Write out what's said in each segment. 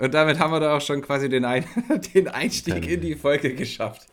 Und damit haben wir da auch schon quasi den, Ein den Einstieg in die Folge geschafft.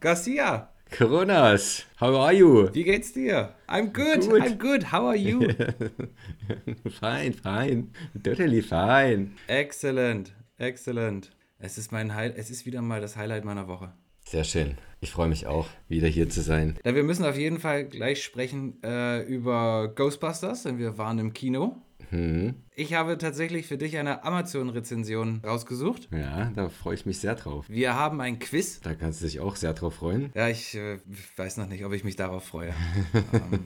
Garcia. Coronas, how are you? Wie geht's dir? I'm good, good. I'm good. How are you? fine, fine. Totally fine. Excellent, excellent. Es ist, mein High es ist wieder mal das Highlight meiner Woche. Sehr schön. Ich freue mich auch, wieder hier zu sein. Ja, wir müssen auf jeden Fall gleich sprechen äh, über Ghostbusters, denn wir waren im Kino. Mhm. Ich habe tatsächlich für dich eine Amazon-Rezension rausgesucht. Ja, da freue ich mich sehr drauf. Wir haben ein Quiz. Da kannst du dich auch sehr drauf freuen. Ja, ich äh, weiß noch nicht, ob ich mich darauf freue. ähm,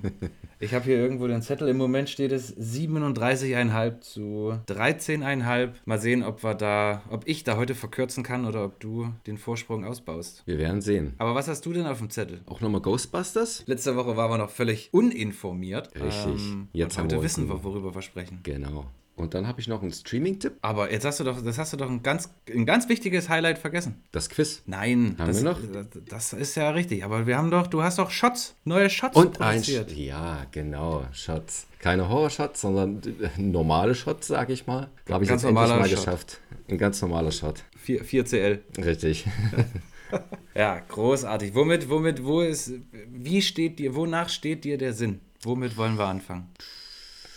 ich habe hier irgendwo den Zettel. Im Moment steht es 37,5 zu 13,5. Mal sehen, ob wir da, ob ich da heute verkürzen kann oder ob du den Vorsprung ausbaust. Wir werden sehen. Aber was hast du denn auf dem Zettel? Auch nochmal Ghostbusters? Letzte Woche waren wir noch völlig uninformiert. Richtig. Ähm, Jetzt heute wissen wir, worüber wir sprechen. Genau. Und dann habe ich noch einen Streaming-Tipp. Aber jetzt hast du doch, das hast du doch ein ganz, ein ganz wichtiges Highlight vergessen. Das Quiz. Nein, haben das, wir noch? Das ist ja richtig. Aber wir haben doch, du hast doch Shots, neue Shots Und produziert. Ein, ja, genau, Shots. Keine Horror-Shots, sondern normale Shots, sage ich mal. Habe ich ganz jetzt endlich mal Shot. geschafft. Ein ganz normaler Shot. 4, 4CL. Richtig. ja, großartig. Womit, womit, wo ist, wie steht dir, wonach steht dir der Sinn? Womit wollen wir anfangen?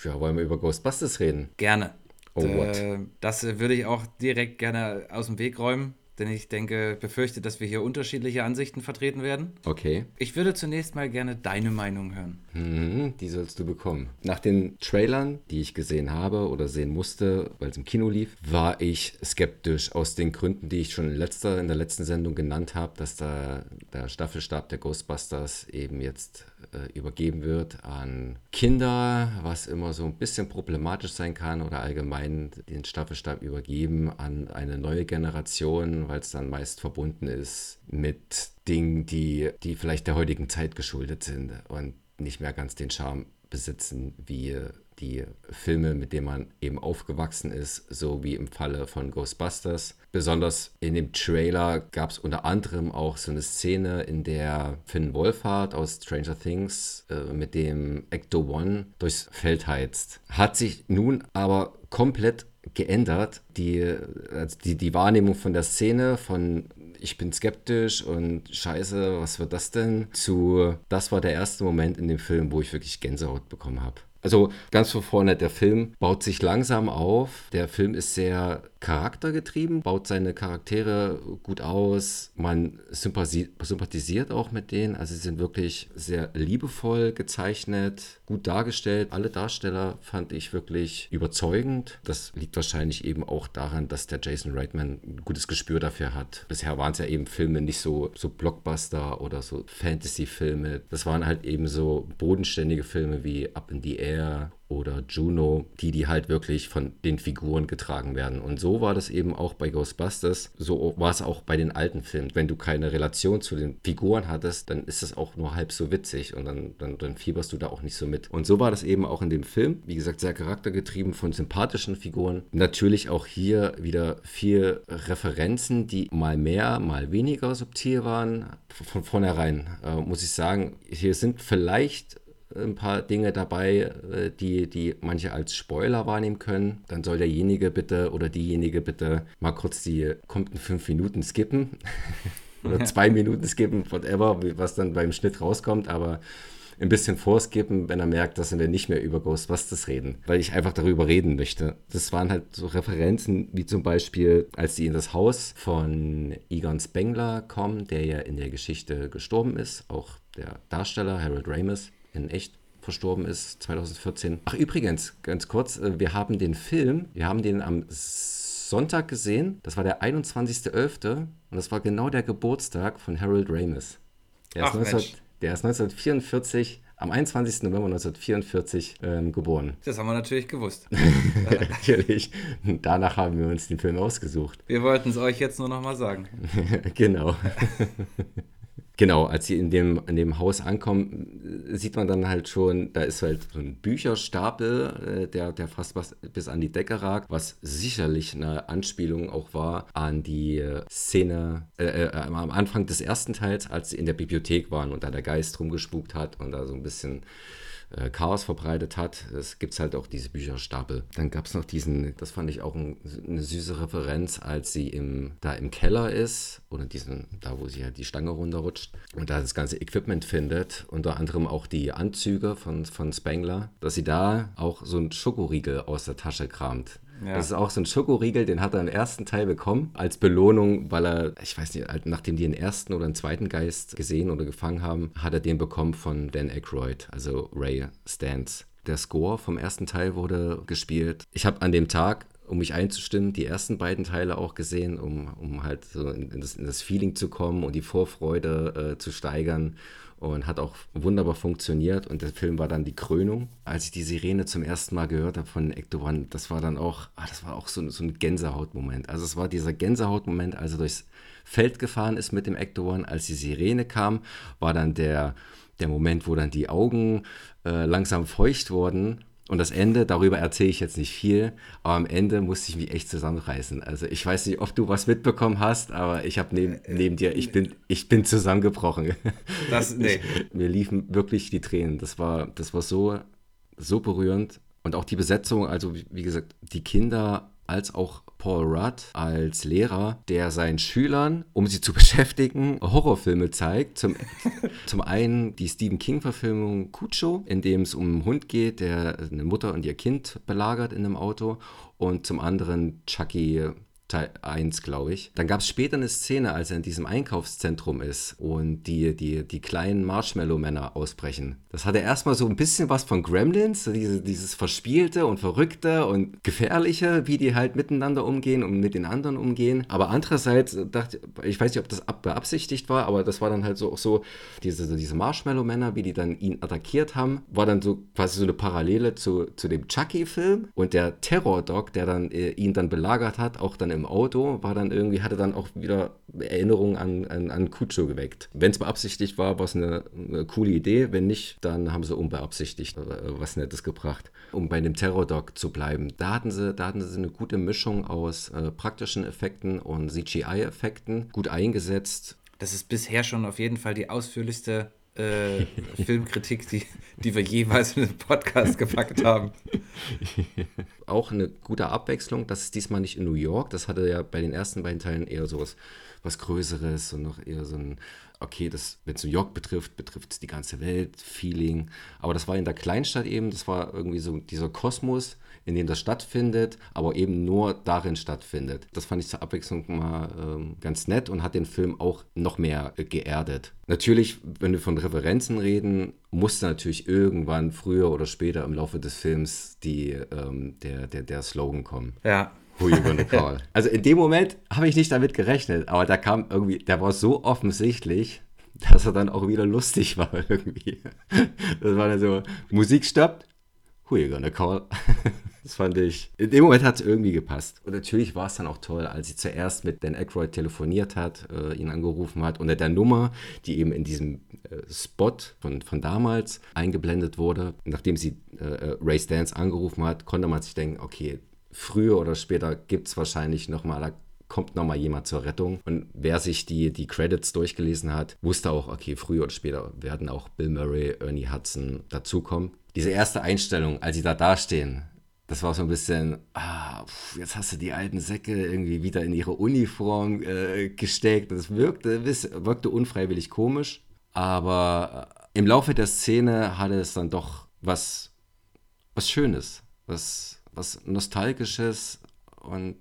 Ja, wollen wir über Ghostbusters reden? Gerne. Oh, what? Das würde ich auch direkt gerne aus dem Weg räumen denn ich denke, befürchte, dass wir hier unterschiedliche Ansichten vertreten werden. Okay. Ich würde zunächst mal gerne deine Meinung hören. Mhm, die sollst du bekommen. Nach den Trailern, die ich gesehen habe oder sehen musste, weil es im Kino lief, war ich skeptisch aus den Gründen, die ich schon in, letzter, in der letzten Sendung genannt habe, dass da der Staffelstab der Ghostbusters eben jetzt äh, übergeben wird an Kinder, was immer so ein bisschen problematisch sein kann oder allgemein den Staffelstab übergeben an eine neue Generation, weil es dann meist verbunden ist mit Dingen, die, die vielleicht der heutigen Zeit geschuldet sind und nicht mehr ganz den Charme besitzen, wie die Filme, mit denen man eben aufgewachsen ist, so wie im Falle von Ghostbusters. Besonders in dem Trailer gab es unter anderem auch so eine Szene, in der Finn Wolfhard aus Stranger Things äh, mit dem Ecto One durchs Feld heizt. Hat sich nun aber komplett geändert. Die, also die, die Wahrnehmung von der Szene, von ich bin skeptisch und scheiße, was wird das denn? Zu, das war der erste Moment in dem Film, wo ich wirklich Gänsehaut bekommen habe. Also ganz von vorne, der Film baut sich langsam auf. Der Film ist sehr charaktergetrieben, baut seine Charaktere gut aus. Man sympathisiert auch mit denen. Also sie sind wirklich sehr liebevoll gezeichnet, gut dargestellt. Alle Darsteller fand ich wirklich überzeugend. Das liegt wahrscheinlich eben auch daran, dass der Jason Reitman ein gutes Gespür dafür hat. Bisher waren es ja eben Filme nicht so, so Blockbuster oder so Fantasy-Filme. Das waren halt eben so bodenständige Filme wie Up in the Air oder Juno, die die halt wirklich von den Figuren getragen werden. Und so war das eben auch bei Ghostbusters. So war es auch bei den alten Filmen. Wenn du keine Relation zu den Figuren hattest, dann ist es auch nur halb so witzig und dann, dann, dann fieberst du da auch nicht so mit. Und so war das eben auch in dem Film. Wie gesagt, sehr charaktergetrieben von sympathischen Figuren. Natürlich auch hier wieder vier Referenzen, die mal mehr, mal weniger subtil waren. Von vornherein äh, muss ich sagen, hier sind vielleicht ein paar Dinge dabei, äh, die, die manche als Spoiler wahrnehmen können. Dann soll derjenige bitte oder diejenige bitte mal kurz die kommenden fünf Minuten skippen. oder zwei Minuten skippen, whatever, was dann beim Schnitt rauskommt, aber ein bisschen vorskippen, wenn er merkt, dass wir nicht mehr über Ghostbusters reden, weil ich einfach darüber reden möchte. Das waren halt so Referenzen, wie zum Beispiel, als die in das Haus von Egon Spengler kommen, der ja in der Geschichte gestorben ist, auch der Darsteller Harold Ramis in echt verstorben ist, 2014. Ach übrigens, ganz kurz, äh, wir haben den Film, wir haben den am Sonntag gesehen, das war der 21.11. und das war genau der Geburtstag von Harold Ramis. Der, Ach, ist, 19, der ist 1944 am 21. November 1944 ähm, geboren. Das haben wir natürlich gewusst. natürlich. Danach haben wir uns den Film ausgesucht. Wir wollten es euch jetzt nur noch mal sagen. genau. Genau, als sie in dem, in dem Haus ankommen, sieht man dann halt schon, da ist halt so ein Bücherstapel, äh, der, der fast was bis an die Decke ragt, was sicherlich eine Anspielung auch war an die äh, Szene äh, äh, am Anfang des ersten Teils, als sie in der Bibliothek waren und da der Geist rumgespukt hat und da so ein bisschen äh, Chaos verbreitet hat. Es gibt halt auch diese Bücherstapel. Dann gab es noch diesen, das fand ich auch ein, eine süße Referenz, als sie im, da im Keller ist oder diesen, da wo sie halt die Stange runterrutscht und da das ganze Equipment findet, unter anderem auch die Anzüge von, von Spengler, dass sie da auch so einen Schokoriegel aus der Tasche kramt. Ja. Das ist auch so ein Schokoriegel, den hat er im ersten Teil bekommen, als Belohnung, weil er, ich weiß nicht, nachdem die den ersten oder den zweiten Geist gesehen oder gefangen haben, hat er den bekommen von Dan Aykroyd, also Ray Stantz. Der Score vom ersten Teil wurde gespielt. Ich habe an dem Tag um mich einzustimmen, die ersten beiden Teile auch gesehen, um, um halt so in das, in das Feeling zu kommen und die Vorfreude äh, zu steigern und hat auch wunderbar funktioniert. Und der Film war dann die Krönung. Als ich die Sirene zum ersten Mal gehört habe von Ecto One, das war dann auch, ah, das war auch so, so ein Gänsehautmoment. Also es war dieser Gänsehautmoment, als er durchs Feld gefahren ist mit dem Ecto One, als die Sirene kam, war dann der, der Moment, wo dann die Augen äh, langsam feucht wurden und das Ende, darüber erzähle ich jetzt nicht viel, aber am Ende musste ich mich echt zusammenreißen. Also ich weiß nicht, ob du was mitbekommen hast, aber ich habe neben, neben dir, ich bin, ich bin zusammengebrochen. Das, nee. Ich, mir liefen wirklich die Tränen. Das war, das war so, so berührend. Und auch die Besetzung, also wie, wie gesagt, die Kinder als auch Paul Rudd als Lehrer, der seinen Schülern, um sie zu beschäftigen, Horrorfilme zeigt. Zum, zum einen die Stephen King-Verfilmung Cucho, in dem es um einen Hund geht, der eine Mutter und ihr Kind belagert in einem Auto. Und zum anderen Chucky Teil 1, glaube ich. Dann gab es später eine Szene, als er in diesem Einkaufszentrum ist und die, die, die kleinen Marshmallow-Männer ausbrechen. Das hatte erstmal so ein bisschen was von Gremlins, diese, dieses Verspielte und Verrückte und Gefährliche, wie die halt miteinander umgehen und mit den anderen umgehen. Aber andererseits dachte ich, weiß nicht, ob das beabsichtigt war, aber das war dann halt so auch so, diese, diese Marshmallow-Männer, wie die dann ihn attackiert haben, war dann so quasi so eine Parallele zu, zu dem Chucky-Film und der Terror-Dog, der dann äh, ihn dann belagert hat, auch dann im Auto, war dann irgendwie, hatte dann auch wieder Erinnerungen an, an, an Kucho geweckt. Wenn es beabsichtigt war, war es eine, eine, coole Idee. Wenn nicht, dann haben sie unbeabsichtigt äh, was Nettes gebracht. Um bei dem Terror-Dog zu bleiben, da hatten sie, da hatten sie eine gute Mischung aus äh, praktischen Effekten und CGI-Effekten, gut eingesetzt. Das ist bisher schon auf jeden Fall die ausführlichste äh, Filmkritik, die, die wir jeweils in den Podcast gepackt haben. Auch eine gute Abwechslung, das ist diesmal nicht in New York, das hatte ja bei den ersten beiden Teilen eher so was, Größeres und noch eher so ein, okay, das, wenn es New York betrifft, betrifft es die ganze Welt, Feeling. Aber das war in der Kleinstadt eben, das war irgendwie so dieser Kosmos, in dem das stattfindet, aber eben nur darin stattfindet. Das fand ich zur Abwechslung mal ähm, ganz nett und hat den Film auch noch mehr äh, geerdet. Natürlich, wenn wir von Referenzen reden, musste natürlich irgendwann früher oder später im Laufe des Films die, ähm, der, der, der Slogan kommen. Ja. Who you gonna call? also in dem Moment habe ich nicht damit gerechnet, aber da kam irgendwie, der war so offensichtlich, dass er dann auch wieder lustig war irgendwie. Das war dann so, Musik stoppt, who you gonna call? Das fand ich, in dem Moment hat es irgendwie gepasst. Und natürlich war es dann auch toll, als sie zuerst mit Dan Aykroyd telefoniert hat, äh, ihn angerufen hat unter der Nummer, die eben in diesem äh, Spot von, von damals eingeblendet wurde. Nachdem sie äh, äh Ray Stans angerufen hat, konnte man sich denken, okay, früher oder später gibt es wahrscheinlich nochmal, da kommt nochmal jemand zur Rettung. Und wer sich die, die Credits durchgelesen hat, wusste auch, okay, früher oder später werden auch Bill Murray, Ernie Hudson dazukommen. Diese erste Einstellung, als sie da dastehen, das war so ein bisschen, ah, jetzt hast du die alten Säcke irgendwie wieder in ihre Uniform äh, gesteckt. Das wirkte, wirkte unfreiwillig komisch, aber äh, im Laufe der Szene hatte es dann doch was, was Schönes, was, was Nostalgisches und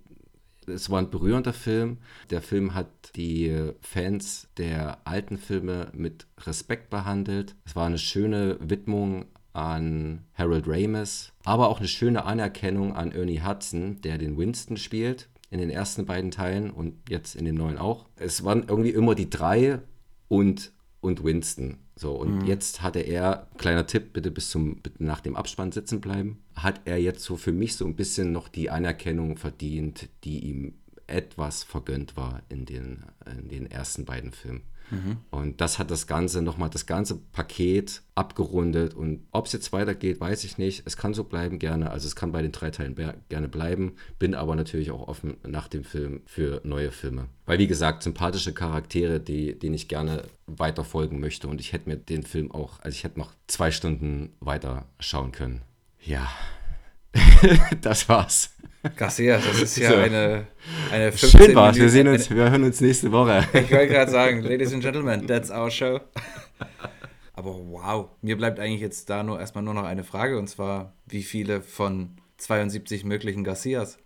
es war ein berührender Film. Der Film hat die Fans der alten Filme mit Respekt behandelt. Es war eine schöne Widmung an Harold Ramis, aber auch eine schöne Anerkennung an Ernie Hudson, der den Winston spielt in den ersten beiden Teilen und jetzt in dem neuen auch. Es waren irgendwie immer die drei und, und Winston. So, und mhm. jetzt hatte er, kleiner Tipp, bitte bis zum, bitte nach dem Abspann sitzen bleiben, hat er jetzt so für mich so ein bisschen noch die Anerkennung verdient, die ihm etwas vergönnt war in den, in den ersten beiden Filmen. Und das hat das Ganze nochmal, das ganze Paket abgerundet. Und ob es jetzt weitergeht, weiß ich nicht. Es kann so bleiben gerne. Also es kann bei den drei Teilen gerne bleiben. Bin aber natürlich auch offen nach dem Film für neue Filme. Weil, wie gesagt, sympathische Charaktere, die, denen ich gerne weiter folgen möchte. Und ich hätte mir den Film auch, also ich hätte noch zwei Stunden weiter schauen können. Ja, das war's. Garcia, das ist ja so. eine, eine 15 Schön war's, wir sehen uns, wir hören uns nächste Woche. Ich wollte gerade sagen, Ladies and Gentlemen, that's our show. Aber wow, mir bleibt eigentlich jetzt da nur erstmal nur noch eine Frage und zwar, wie viele von 72 möglichen Garcias?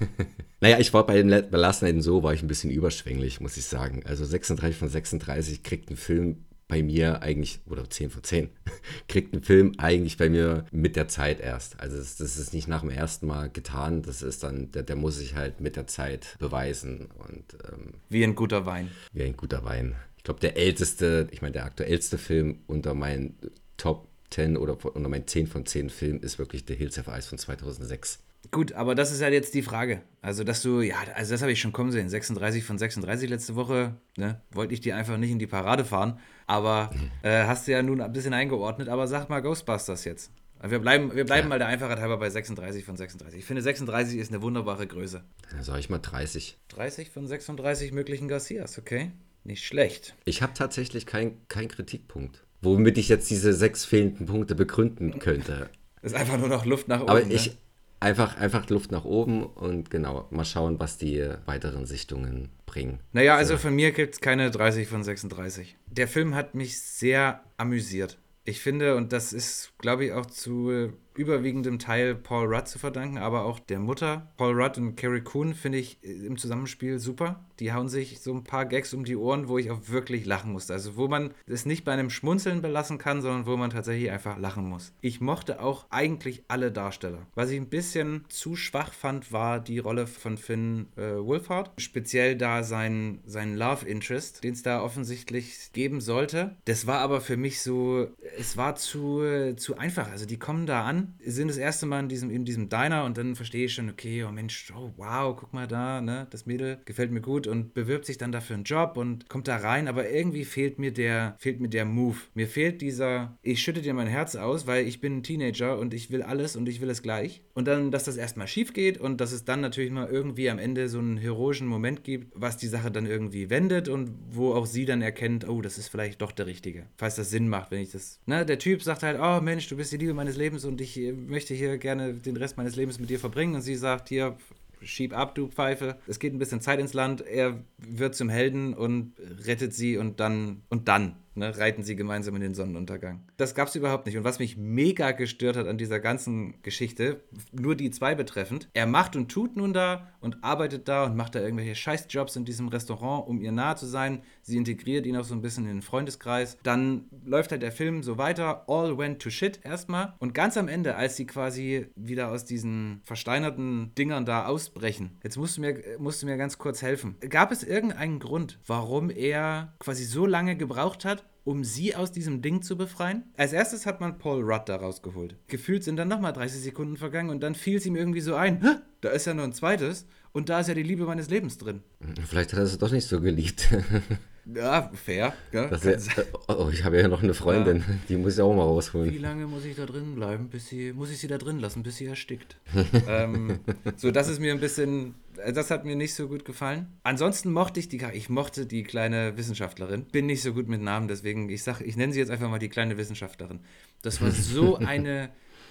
naja, ich war bei den Belassenheiten so, war ich ein bisschen überschwänglich, muss ich sagen. Also 36 von 36 kriegt ein Film bei mir eigentlich, oder 10 von 10, kriegt ein Film eigentlich bei mir mit der Zeit erst. Also das, das, ist nicht nach dem ersten Mal getan, das ist dann, der, der muss sich halt mit der Zeit beweisen. Und, ähm, wie ein guter Wein. Wie ein guter Wein. Ich glaube, der älteste, ich meine, der aktuellste Film unter meinen Top 10 oder unter meinen 10 von 10 Filmen ist wirklich The Hills of Ice von 2006. Gut, aber das ist ja jetzt die Frage. Also, dass du, ja, also das habe ich schon kommen sehen. 36 von 36 letzte Woche, ne? Wollte ich dir einfach nicht in die Parade fahren. Aber äh, hast du ja nun ein bisschen eingeordnet. Aber sag mal Ghostbusters jetzt. Wir bleiben, wir bleiben ja. mal der Einfachheit halber bei 36 von 36. Ich finde, 36 ist eine wunderbare Größe. Dann sage ich mal 30. 30 von 36 möglichen Garcias, okay? Nicht schlecht. Ich habe tatsächlich keinen kein Kritikpunkt, womit ich jetzt diese sechs fehlenden Punkte begründen könnte. ist einfach nur noch Luft nach oben. Aber ich, ne? Einfach, einfach Luft nach oben und genau, mal schauen, was die weiteren Sichtungen bringen. Naja, also von mir gibt es keine 30 von 36. Der Film hat mich sehr amüsiert. Ich finde, und das ist, glaube ich, auch zu überwiegendem Teil Paul Rudd zu verdanken, aber auch der Mutter. Paul Rudd und Carrie Coon finde ich äh, im Zusammenspiel super. Die hauen sich so ein paar Gags um die Ohren, wo ich auch wirklich lachen musste. Also wo man es nicht bei einem Schmunzeln belassen kann, sondern wo man tatsächlich einfach lachen muss. Ich mochte auch eigentlich alle Darsteller. Was ich ein bisschen zu schwach fand, war die Rolle von Finn äh, Wolfhard. Speziell da sein, sein Love Interest, den es da offensichtlich geben sollte. Das war aber für mich so, es war zu, äh, zu einfach. Also die kommen da an sind das erste Mal in diesem, in diesem Diner und dann verstehe ich schon, okay, oh Mensch, oh wow, guck mal da, ne, das Mädel gefällt mir gut und bewirbt sich dann dafür einen Job und kommt da rein, aber irgendwie fehlt mir der, fehlt mir der Move. Mir fehlt dieser, ich schütte dir mein Herz aus, weil ich bin ein Teenager und ich will alles und ich will es gleich. Und dann, dass das erstmal schief geht und dass es dann natürlich mal irgendwie am Ende so einen heroischen Moment gibt, was die Sache dann irgendwie wendet und wo auch sie dann erkennt, oh, das ist vielleicht doch der Richtige. Falls das Sinn macht, wenn ich das, ne, der Typ sagt halt, oh Mensch, du bist die Liebe meines Lebens und ich möchte hier gerne den Rest meines Lebens mit dir verbringen. Und sie sagt, hier, schieb ab, du Pfeife. Es geht ein bisschen Zeit ins Land. Er wird zum Helden und rettet sie und dann, und dann ne, reiten sie gemeinsam in den Sonnenuntergang. Das gab es überhaupt nicht. Und was mich mega gestört hat an dieser ganzen Geschichte, nur die zwei betreffend, er macht und tut nun da und arbeitet da und macht da irgendwelche Scheißjobs in diesem Restaurant, um ihr nahe zu sein. Sie integriert ihn auch so ein bisschen in den Freundeskreis. Dann läuft halt der Film so weiter. All went to shit erstmal. Und ganz am Ende, als sie quasi wieder aus diesen versteinerten Dingern da ausbrechen, jetzt musst du mir, musst du mir ganz kurz helfen. Gab es irgendeinen Grund, warum er quasi so lange gebraucht hat, um sie aus diesem Ding zu befreien. Als erstes hat man Paul Rudd da rausgeholt. Gefühlt sind dann nochmal 30 Sekunden vergangen und dann fiel es ihm irgendwie so ein, da ist ja noch ein zweites und da ist ja die Liebe meines Lebens drin. Vielleicht hat er es doch nicht so geliebt. Ja, fair. Ja, er, oh, ich habe ja noch eine Freundin, ja. die muss ich auch mal rausholen. Wie lange muss ich da drin bleiben, bis sie, muss ich sie da drin lassen, bis sie erstickt? ähm, so, das ist mir ein bisschen, äh, das hat mir nicht so gut gefallen. Ansonsten mochte ich die, ich mochte die kleine Wissenschaftlerin. Bin nicht so gut mit Namen, deswegen, ich sag, ich nenne sie jetzt einfach mal die kleine Wissenschaftlerin. Das war so eine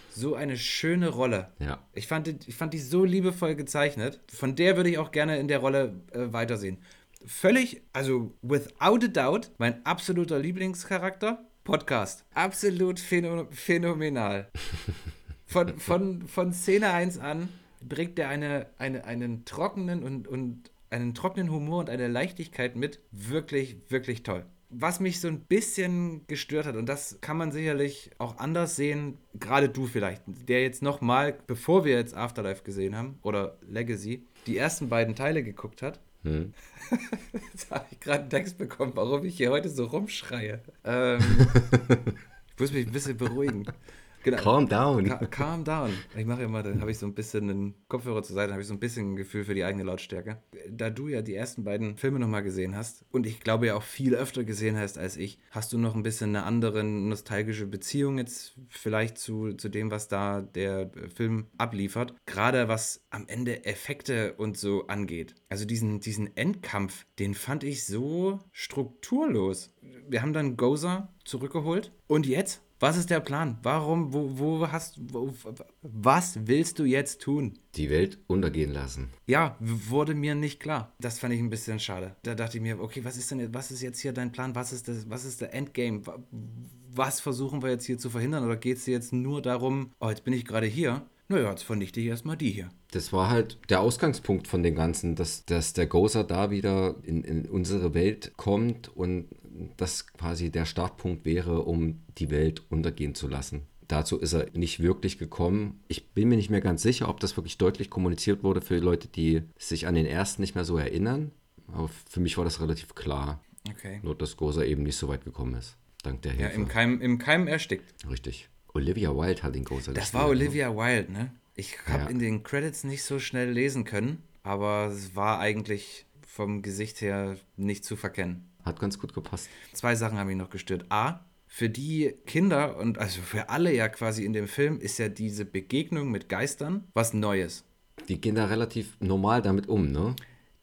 so eine schöne Rolle. Ja. Ich fand, ich fand die so liebevoll gezeichnet. Von der würde ich auch gerne in der Rolle äh, weitersehen völlig, also without a doubt, mein absoluter Lieblingscharakter, Podcast. Absolut phänomenal. Von, von, von Szene 1 an bringt er eine, eine, einen trockenen und, und einen trockenen Humor und eine Leichtigkeit mit. Wirklich, wirklich toll. Was mich so ein bisschen gestört hat, und das kann man sicherlich auch anders sehen, gerade du vielleicht, der jetzt nochmal, bevor wir jetzt Afterlife gesehen haben, oder Legacy, die ersten beiden Teile geguckt hat, hm. Jetzt habe ich gerade einen Text bekommen, warum ich hier heute so rumschreie. Ähm, ich muss mich ein bisschen beruhigen. Genau. Calm down. Ca calm down. Ich mache ja mal, dann habe ich so ein bisschen einen Kopfhörer zur Seite, habe ich so ein bisschen ein Gefühl für die eigene Lautstärke. Da du ja die ersten beiden Filme nochmal gesehen hast und ich glaube ja auch viel öfter gesehen hast als ich, hast du noch ein bisschen eine andere nostalgische Beziehung jetzt vielleicht zu, zu dem, was da der Film abliefert. Gerade was am Ende Effekte und so angeht. Also diesen, diesen Endkampf, den fand ich so strukturlos. Wir haben dann Gozer zurückgeholt und jetzt was ist der Plan? Warum, wo, wo hast, wo, was willst du jetzt tun? Die Welt untergehen lassen. Ja, wurde mir nicht klar. Das fand ich ein bisschen schade. Da dachte ich mir, okay, was ist denn, was ist jetzt hier dein Plan? Was ist das, was ist der Endgame? Was versuchen wir jetzt hier zu verhindern? Oder geht es dir jetzt nur darum, oh, jetzt bin ich gerade hier? Naja, jetzt vernichte ich erstmal die hier. Das war halt der Ausgangspunkt von dem Ganzen, dass, dass der Gozer da wieder in, in unsere Welt kommt und das quasi der Startpunkt wäre, um die Welt untergehen zu lassen. Dazu ist er nicht wirklich gekommen. Ich bin mir nicht mehr ganz sicher, ob das wirklich deutlich kommuniziert wurde für Leute, die sich an den ersten nicht mehr so erinnern. Aber für mich war das relativ klar. Okay. Nur, dass Goza eben nicht so weit gekommen ist. Dank der Hilfe. Ja, im Keim, im Keim erstickt. Richtig. Olivia Wilde hat den Goza Das war ne? Olivia Wilde, ne? Ich habe ja. in den Credits nicht so schnell lesen können, aber es war eigentlich vom Gesicht her nicht zu verkennen. Hat ganz gut gepasst. Zwei Sachen haben mich noch gestört. A, für die Kinder und also für alle ja quasi in dem Film ist ja diese Begegnung mit Geistern was Neues. Die gehen da relativ normal damit um, ne?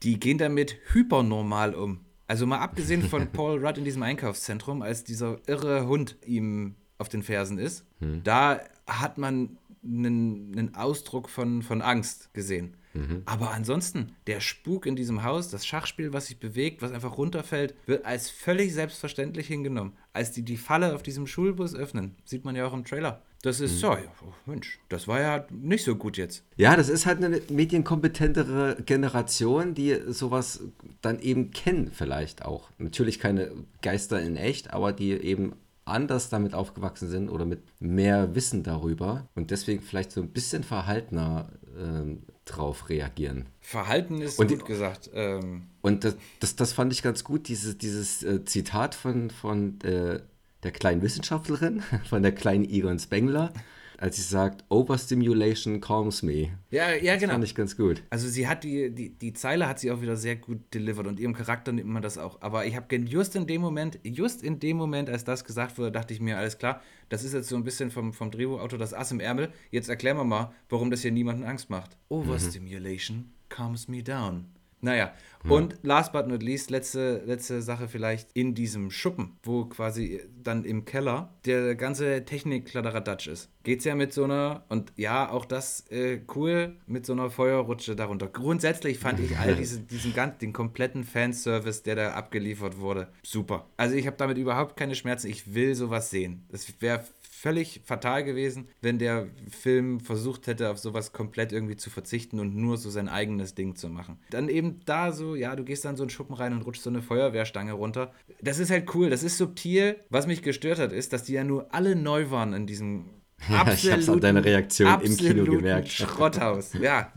Die gehen damit hypernormal um. Also mal abgesehen von Paul Rudd in diesem Einkaufszentrum, als dieser irre Hund ihm auf den Fersen ist, hm. da hat man einen, einen Ausdruck von, von Angst gesehen. Mhm. Aber ansonsten, der Spuk in diesem Haus, das Schachspiel, was sich bewegt, was einfach runterfällt, wird als völlig selbstverständlich hingenommen. Als die die Falle auf diesem Schulbus öffnen, sieht man ja auch im Trailer. Das ist mhm. so, ja, oh Mensch, das war ja nicht so gut jetzt. Ja, das ist halt eine medienkompetentere Generation, die sowas dann eben kennen, vielleicht auch. Natürlich keine Geister in echt, aber die eben anders damit aufgewachsen sind oder mit mehr Wissen darüber und deswegen vielleicht so ein bisschen verhaltener äh, drauf reagieren. Verhalten ist und, gut gesagt. Ähm. Und das, das, das, fand ich ganz gut, dieses, dieses äh, Zitat von, von äh, der kleinen Wissenschaftlerin, von der kleinen Egon Spengler als sie sagt, Overstimulation calms me. Ja, ja, das genau. fand ich ganz gut. Also sie hat die, die, die Zeile hat sie auch wieder sehr gut delivered und ihrem Charakter nimmt man das auch. Aber ich habe just in dem Moment, just in dem Moment, als das gesagt wurde, dachte ich mir, alles klar, das ist jetzt so ein bisschen vom, vom Drehbuchautor das Ass im Ärmel. Jetzt erklären wir mal, warum das hier niemanden Angst macht. Overstimulation mhm. calms me down. Naja, hm. und last but not least, letzte, letzte Sache vielleicht in diesem Schuppen, wo quasi dann im Keller der ganze Technik-Kladderadatsch ist. Geht's ja mit so einer, und ja, auch das äh, cool, mit so einer Feuerrutsche darunter. Grundsätzlich fand ich all diese, diesen ganzen, den kompletten Fanservice, der da abgeliefert wurde, super. Also ich habe damit überhaupt keine Schmerzen. Ich will sowas sehen. Das wäre völlig fatal gewesen, wenn der Film versucht hätte, auf sowas komplett irgendwie zu verzichten und nur so sein eigenes Ding zu machen. Dann eben da so, ja, du gehst dann so einen Schuppen rein und rutschst so eine Feuerwehrstange runter. Das ist halt cool, das ist subtil. Was mich gestört hat, ist, dass die ja nur alle neu waren in diesem ja, ich hab's an deiner Reaktion im Kino gemerkt. Schrotthaus, ja.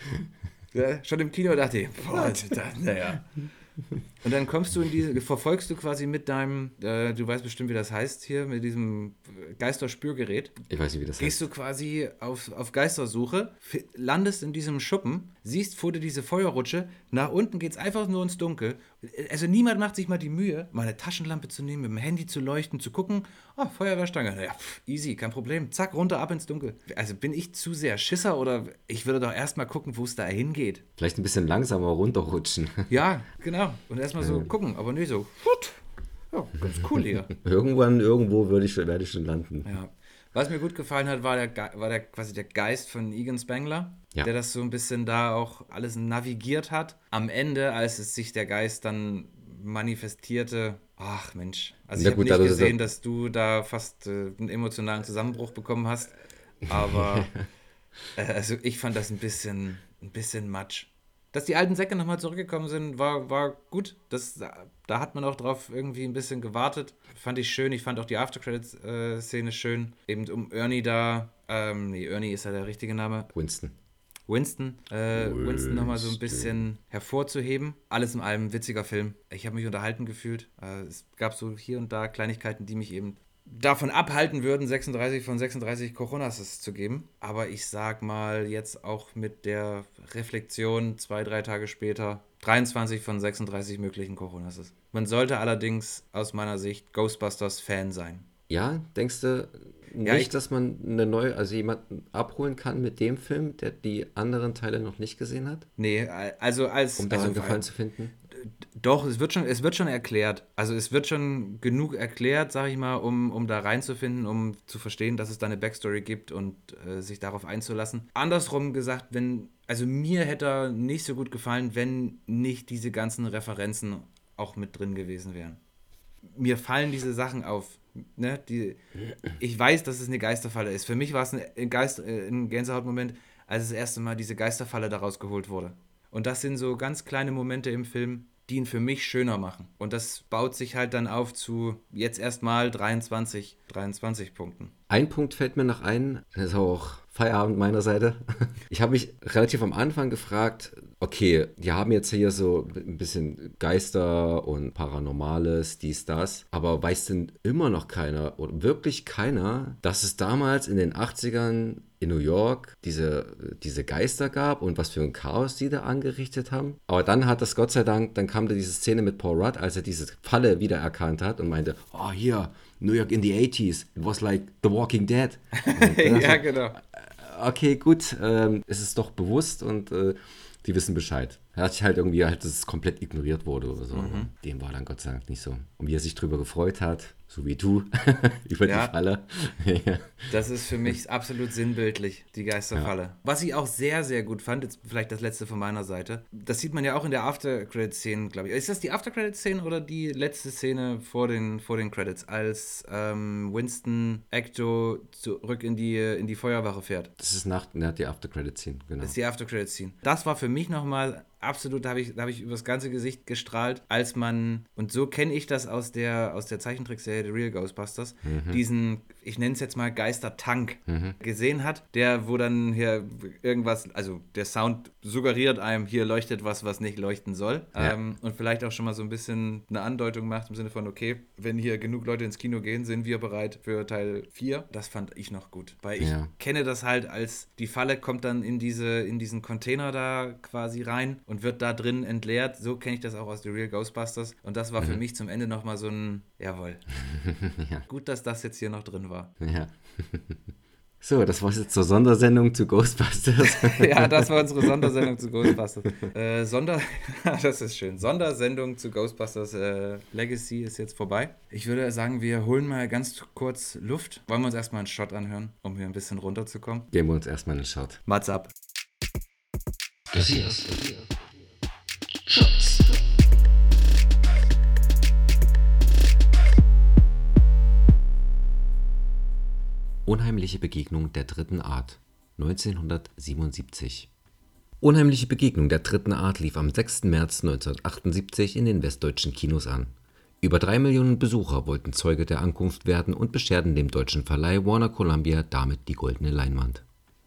ja. Schon im Kino dachte ich, boah, naja. Und dann kommst du in diese, verfolgst du quasi mit deinem, äh, du weißt bestimmt, wie das heißt hier, mit diesem Geisterspürgerät. Ich weiß nicht, wie das Gehst heißt. du quasi auf, auf Geistersuche, landest in diesem Schuppen, siehst vor dir diese Feuerrutsche, nach unten geht es einfach nur ins Dunkel. Also niemand macht sich mal die Mühe, mal eine Taschenlampe zu nehmen, mit dem Handy zu leuchten, zu gucken, oh, Feuerwehrstange, ja, pff, easy, kein Problem, zack, runter, ab ins Dunkel. Also bin ich zu sehr Schisser oder ich würde doch erstmal gucken, wo es da hingeht. Vielleicht ein bisschen langsamer runterrutschen. Ja, genau. Und erstmal so gucken, aber nicht so. Put. Ja, ganz cool hier. Irgendwann, irgendwo würde ich, werde ich schon landen. Ja. Was mir gut gefallen hat, war der, war der quasi der Geist von Egan Spengler, ja. der das so ein bisschen da auch alles navigiert hat. Am Ende, als es sich der Geist dann manifestierte, ach Mensch, also ich habe nicht gesehen, dass du da fast äh, einen emotionalen Zusammenbruch bekommen hast, aber äh, also ich fand das ein bisschen, ein bisschen matsch dass die alten Säcke nochmal zurückgekommen sind, war, war gut. Das, da hat man auch drauf irgendwie ein bisschen gewartet. Fand ich schön. Ich fand auch die After-Credits-Szene schön. Eben um Ernie da, ähm, nee, Ernie ist ja der richtige Name. Winston. Winston, äh, Winston, Winston nochmal so ein bisschen hervorzuheben. Alles in allem witziger Film. Ich habe mich unterhalten gefühlt. Äh, es gab so hier und da Kleinigkeiten, die mich eben davon abhalten würden, 36 von 36 Coronas zu geben. Aber ich sag mal jetzt auch mit der Reflexion zwei, drei Tage später 23 von 36 möglichen Coronas. Man sollte allerdings aus meiner Sicht Ghostbusters-Fan sein. Ja, denkst du nicht, ja, ich, dass man eine neue, also jemanden abholen kann mit dem Film, der die anderen Teile noch nicht gesehen hat? Nee, also als. Um daran also, Gefallen zu finden? Doch, es wird schon, es wird schon erklärt. Also es wird schon genug erklärt, sag ich mal, um, um da reinzufinden, um zu verstehen, dass es da eine Backstory gibt und äh, sich darauf einzulassen. Andersrum gesagt, wenn, also mir hätte er nicht so gut gefallen, wenn nicht diese ganzen Referenzen auch mit drin gewesen wären. Mir fallen diese Sachen auf. Ne? Die, ich weiß, dass es eine Geisterfalle ist. Für mich war es ein, Geist, äh, ein Gänsehautmoment, als das erste Mal diese Geisterfalle daraus geholt wurde. Und das sind so ganz kleine Momente im Film, die ihn für mich schöner machen. Und das baut sich halt dann auf zu jetzt erstmal 23, 23 Punkten. Ein Punkt fällt mir noch ein, das ist auch Feierabend meiner Seite. Ich habe mich relativ am Anfang gefragt, okay, die haben jetzt hier so ein bisschen Geister und Paranormales, dies, das, aber weiß denn immer noch keiner oder wirklich keiner, dass es damals in den 80ern in New York diese, diese Geister gab und was für ein Chaos die da angerichtet haben. Aber dann hat das Gott sei Dank, dann kam da diese Szene mit Paul Rudd, als er diese Falle wiedererkannt hat und meinte, oh hier, New York in the 80s, it was like The Walking Dead. ja, genau. Äh, okay, gut, ähm, es ist doch bewusst und äh, die wissen Bescheid. Er hat sich halt irgendwie, halt, dass es komplett ignoriert wurde oder so. Mhm. Dem war dann Gott sei Dank nicht so. Und wie er sich drüber gefreut hat, so wie du, über ja. die Falle. Das ist für mich absolut sinnbildlich, die Geisterfalle. Ja. Was ich auch sehr, sehr gut fand, jetzt vielleicht das letzte von meiner Seite, das sieht man ja auch in der After-Credit-Szene, glaube ich. Ist das die After-Credit-Szene oder die letzte Szene vor den, vor den Credits, als ähm, Winston Ecto zurück in die, in die Feuerwache fährt? Das ist nach, nach die After-Credit-Szene, genau. Das ist die After-Credit-Szene. Das war für mich nochmal absolut, da habe ich, hab ich übers ganze Gesicht gestrahlt, als man, und so kenne ich das aus der, aus der Zeichentrickserie The Real Ghostbusters, mhm. diesen, ich nenne es jetzt mal Geistertank mhm. gesehen hat, der, wo dann hier irgendwas, also der Sound suggeriert einem, hier leuchtet was, was nicht leuchten soll. Ja. Ähm, und vielleicht auch schon mal so ein bisschen eine Andeutung macht im Sinne von, okay, wenn hier genug Leute ins Kino gehen, sind wir bereit für Teil 4. Das fand ich noch gut, weil ich ja. kenne das halt als die Falle kommt dann in diese, in diesen Container da quasi rein und wird da drin entleert. So kenne ich das auch aus The Real Ghostbusters. Und das war mhm. für mich zum Ende nochmal so ein, jawohl. ja. Gut, dass das jetzt hier noch drin war. Ja. So, das war jetzt zur Sondersendung zu Ghostbusters. ja, das war unsere Sondersendung zu Ghostbusters. Äh, Sonder, das ist schön. Sondersendung zu Ghostbusters äh, Legacy ist jetzt vorbei. Ich würde sagen, wir holen mal ganz kurz Luft. Wollen wir uns erstmal einen Shot anhören, um hier ein bisschen runterzukommen? Geben wir uns erstmal einen Shot. Mats ab. Das hier ist Schatz. Unheimliche Begegnung der dritten Art 1977 Unheimliche Begegnung der dritten Art lief am 6. März 1978 in den westdeutschen Kinos an. Über drei Millionen Besucher wollten Zeuge der Ankunft werden und bescherten dem deutschen Verleih Warner Columbia damit die goldene Leinwand.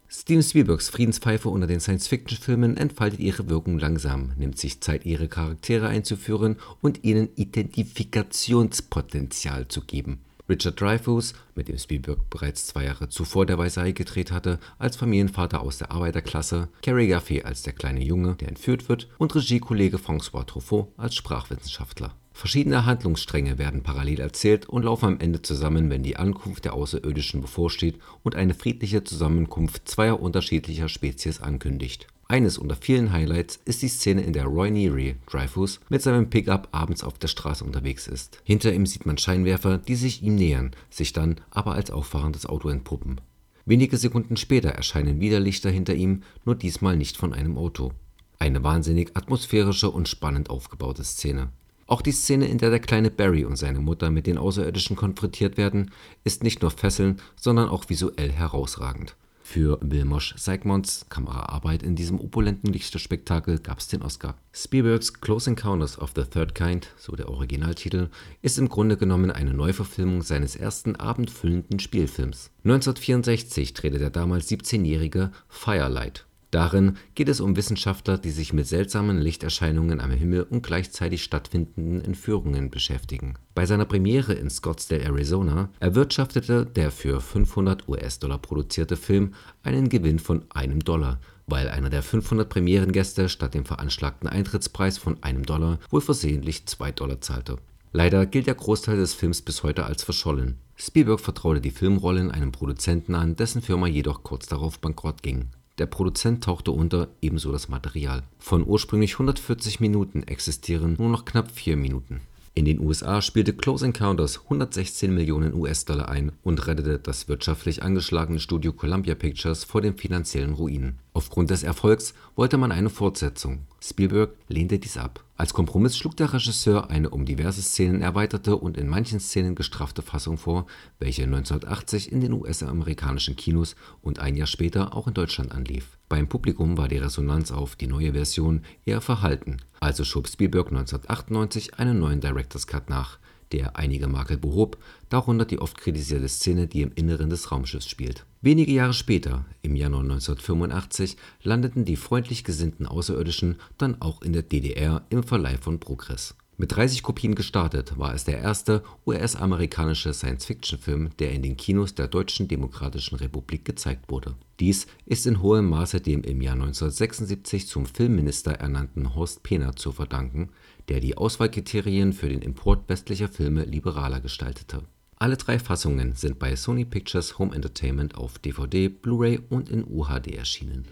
Steven Spielbergs Friedenspfeife unter den Science-Fiction-Filmen entfaltet ihre Wirkung langsam, nimmt sich Zeit, ihre Charaktere einzuführen und ihnen Identifikationspotenzial zu geben. Richard Dreyfuss, mit dem Spielberg bereits zwei Jahre zuvor der Weißei gedreht hatte, als Familienvater aus der Arbeiterklasse, Cary Guffey als der kleine Junge, der entführt wird, und Regiekollege François Truffaut als Sprachwissenschaftler. Verschiedene Handlungsstränge werden parallel erzählt und laufen am Ende zusammen, wenn die Ankunft der Außerirdischen bevorsteht und eine friedliche Zusammenkunft zweier unterschiedlicher Spezies ankündigt. Eines unter vielen Highlights ist die Szene, in der Roy Neary, Dreyfus, mit seinem Pickup abends auf der Straße unterwegs ist. Hinter ihm sieht man Scheinwerfer, die sich ihm nähern, sich dann aber als auffahrendes Auto entpuppen. Wenige Sekunden später erscheinen wieder Lichter hinter ihm, nur diesmal nicht von einem Auto. Eine wahnsinnig atmosphärische und spannend aufgebaute Szene. Auch die Szene, in der der kleine Barry und seine Mutter mit den Außerirdischen konfrontiert werden, ist nicht nur fesselnd, sondern auch visuell herausragend. Für Wilmosch Seigmonds Kameraarbeit in diesem opulenten Lichtspektakel gab es den Oscar. Spielbergs Close Encounters of the Third Kind, so der Originaltitel, ist im Grunde genommen eine Neuverfilmung seines ersten abendfüllenden Spielfilms. 1964 drehte der damals 17-jährige Firelight Darin geht es um Wissenschaftler, die sich mit seltsamen Lichterscheinungen am Himmel und gleichzeitig stattfindenden Entführungen beschäftigen. Bei seiner Premiere in Scottsdale, Arizona, erwirtschaftete der für 500 US-Dollar produzierte Film einen Gewinn von einem Dollar, weil einer der 500 Premierengäste statt dem veranschlagten Eintrittspreis von einem Dollar wohl versehentlich zwei Dollar zahlte. Leider gilt der Großteil des Films bis heute als verschollen. Spielberg vertraute die Filmrollen einem Produzenten an, dessen Firma jedoch kurz darauf bankrott ging. Der Produzent tauchte unter, ebenso das Material. Von ursprünglich 140 Minuten existieren nur noch knapp 4 Minuten. In den USA spielte Close Encounters 116 Millionen US-Dollar ein und rettete das wirtschaftlich angeschlagene Studio Columbia Pictures vor dem finanziellen Ruin. Aufgrund des Erfolgs wollte man eine Fortsetzung. Spielberg lehnte dies ab. Als Kompromiss schlug der Regisseur eine um diverse Szenen erweiterte und in manchen Szenen gestraffte Fassung vor, welche 1980 in den US-amerikanischen Kinos und ein Jahr später auch in Deutschland anlief. Beim Publikum war die Resonanz auf die neue Version eher verhalten, also schob Spielberg 1998 einen neuen Director's Cut nach, der einige Makel behob, darunter die oft kritisierte Szene, die im Inneren des Raumschiffs spielt. Wenige Jahre später, im Januar 1985, landeten die freundlich gesinnten Außerirdischen dann auch in der DDR im Verleih von Progress mit 30 Kopien gestartet, war es der erste US-amerikanische Science-Fiction-Film, der in den Kinos der Deutschen Demokratischen Republik gezeigt wurde. Dies ist in hohem Maße dem im Jahr 1976 zum Filmminister ernannten Horst Pehner zu verdanken, der die Auswahlkriterien für den Import westlicher Filme liberaler gestaltete. Alle drei Fassungen sind bei Sony Pictures Home Entertainment auf DVD, Blu-ray und in UHD erschienen.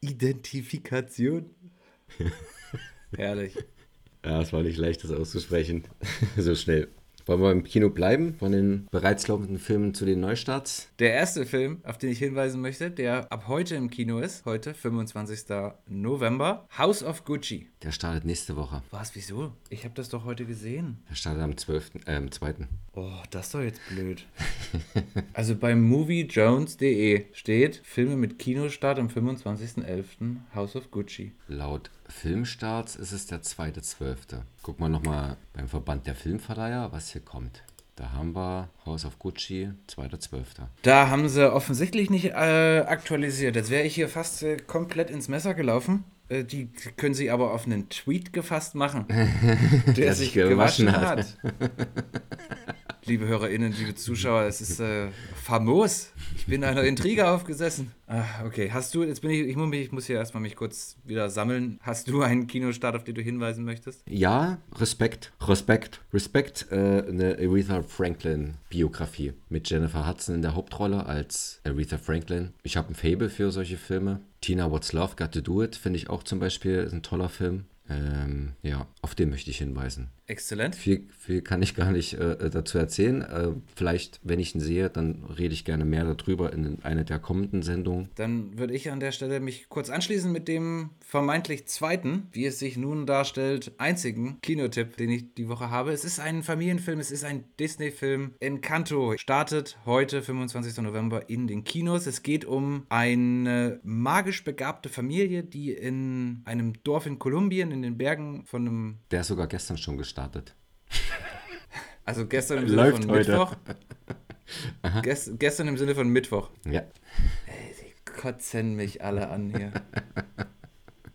Identifikation. Herrlich. Ja, es war nicht leicht, das auszusprechen. so schnell. Wollen wir im Kino bleiben, von den bereits laufenden Filmen zu den Neustarts? Der erste Film, auf den ich hinweisen möchte, der ab heute im Kino ist, heute, 25. November, House of Gucci. Der startet nächste Woche. Was, wieso? Ich habe das doch heute gesehen. Der startet am 12., äh, am 2. Oh, das ist doch jetzt blöd. also bei moviejones.de steht Filme mit Kinostart am 25.11. House of Gucci. Laut Filmstarts ist es der 2.12. Gucken wir nochmal beim Verband der Filmverleiher, was hier kommt. Da haben wir House of Gucci, 2.12. Da haben sie offensichtlich nicht äh, aktualisiert. Jetzt wäre ich hier fast äh, komplett ins Messer gelaufen. Äh, die können sie aber auf einen Tweet gefasst machen, der, der sich gewaschen, gewaschen hat. hat. liebe HörerInnen, liebe Zuschauer, es ist äh, famos. Ich bin einer Intrige aufgesessen. Ah, okay, hast du, jetzt bin ich, ich muss, mich, ich muss hier erstmal mich kurz wieder sammeln. Hast du einen Kinostart, auf den du hinweisen möchtest? Ja, Respekt, Respekt, Respekt, äh, eine Aretha Franklin Biografie mit Jennifer Hudson in der Hauptrolle als Aretha Franklin. Ich habe ein Fable für solche Filme. Tina What's Love Got to Do It finde ich auch zum Beispiel ein toller Film. Ähm, ja, auf den möchte ich hinweisen. Exzellent. Viel, viel kann ich gar nicht äh, dazu erzählen. Äh, vielleicht, wenn ich ihn sehe, dann rede ich gerne mehr darüber in einer der kommenden Sendungen. Dann würde ich an der Stelle mich kurz anschließen mit dem vermeintlich zweiten, wie es sich nun darstellt, einzigen Kinotipp, den ich die Woche habe. Es ist ein Familienfilm, es ist ein Disney-Film. Encanto startet heute, 25. November, in den Kinos. Es geht um eine magisch begabte Familie, die in einem Dorf in Kolumbien, in den Bergen von einem. Der ist sogar gestern schon gestartet gestartet. Also gestern im Sinne Läuft von heute. Mittwoch. Gest, gestern im Sinne von Mittwoch. Ja. Ey, die kotzen mich alle an hier.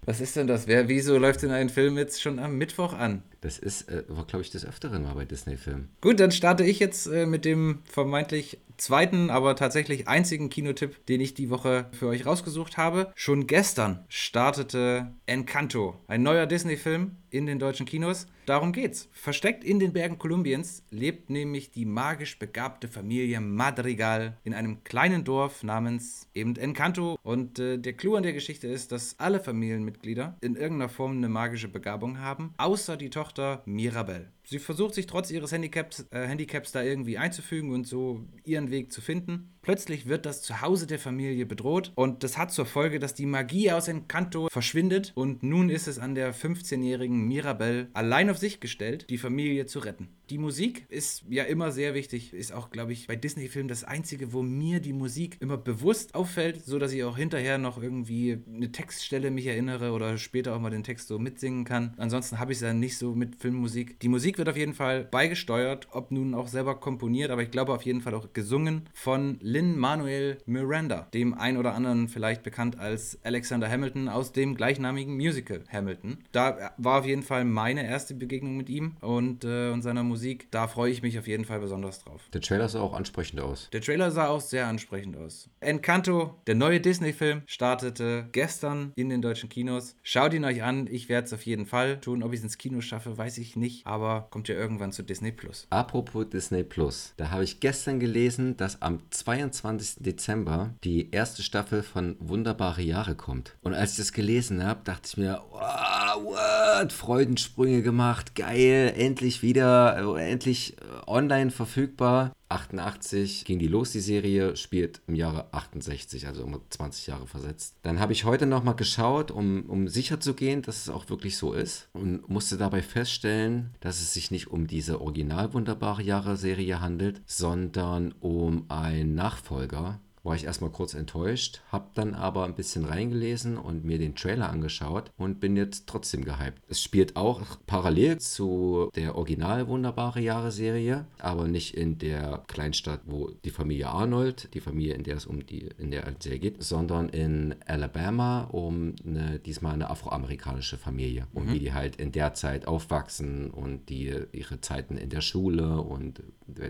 Was ist denn das? Wer, wieso läuft denn ein Film jetzt schon am Mittwoch an? Das ist, äh, war glaube ich des Öfteren mal bei Disney-Filmen. Gut, dann starte ich jetzt äh, mit dem vermeintlich zweiten, aber tatsächlich einzigen Kinotipp, den ich die Woche für euch rausgesucht habe. Schon gestern startete Encanto, ein neuer Disney-Film in den deutschen Kinos. Darum geht's. Versteckt in den Bergen Kolumbiens lebt nämlich die magisch begabte Familie Madrigal in einem kleinen Dorf namens eben Encanto. Und äh, der Clou an der Geschichte ist, dass alle Familienmitglieder in irgendeiner Form eine magische Begabung haben, außer die Tochter Mirabelle. Sie versucht sich trotz ihres Handicaps, äh, Handicaps da irgendwie einzufügen und so ihren Weg zu finden. Plötzlich wird das Zuhause der Familie bedroht und das hat zur Folge, dass die Magie aus Encanto verschwindet und nun ist es an der 15-jährigen Mirabelle allein auf sich gestellt, die Familie zu retten. Die Musik ist ja immer sehr wichtig, ist auch, glaube ich, bei Disney-Filmen das einzige, wo mir die Musik immer bewusst auffällt, so dass ich auch hinterher noch irgendwie eine Textstelle mich erinnere oder später auch mal den Text so mitsingen kann. Ansonsten habe ich es ja nicht so mit Filmmusik. Die Musik Musik wird auf jeden Fall beigesteuert, ob nun auch selber komponiert, aber ich glaube auf jeden Fall auch gesungen von Lin Manuel Miranda, dem ein oder anderen vielleicht bekannt als Alexander Hamilton aus dem gleichnamigen Musical Hamilton. Da war auf jeden Fall meine erste Begegnung mit ihm und, äh, und seiner Musik. Da freue ich mich auf jeden Fall besonders drauf. Der Trailer sah auch ansprechend aus. Der Trailer sah auch sehr ansprechend aus. Encanto, der neue Disney-Film, startete gestern in den deutschen Kinos. Schaut ihn euch an, ich werde es auf jeden Fall tun. Ob ich es ins Kino schaffe, weiß ich nicht, aber kommt ja irgendwann zu Disney Plus. Apropos Disney Plus, da habe ich gestern gelesen, dass am 22. Dezember die erste Staffel von Wunderbare Jahre kommt. Und als ich das gelesen habe, dachte ich mir, wow, what? Freudensprünge gemacht, geil, endlich wieder, äh, endlich äh, online verfügbar. 88 ging die los, die Serie, spielt im Jahre 68, also immer 20 Jahre versetzt. Dann habe ich heute nochmal geschaut, um, um sicher zu gehen, dass es auch wirklich so ist und musste dabei feststellen, dass es sich nicht um diese original wunderbare Jahre-Serie handelt, sondern um einen Nachfolger, war ich erstmal kurz enttäuscht, habe dann aber ein bisschen reingelesen und mir den Trailer angeschaut und bin jetzt trotzdem gehypt. Es spielt auch parallel zu der original wunderbare Jahre-Serie, aber nicht in der Kleinstadt, wo die Familie Arnold, die Familie, in der es um die in der Serie geht, sondern in Alabama um eine, diesmal eine afroamerikanische Familie und mhm. wie die halt in der Zeit aufwachsen und die ihre Zeiten in der Schule und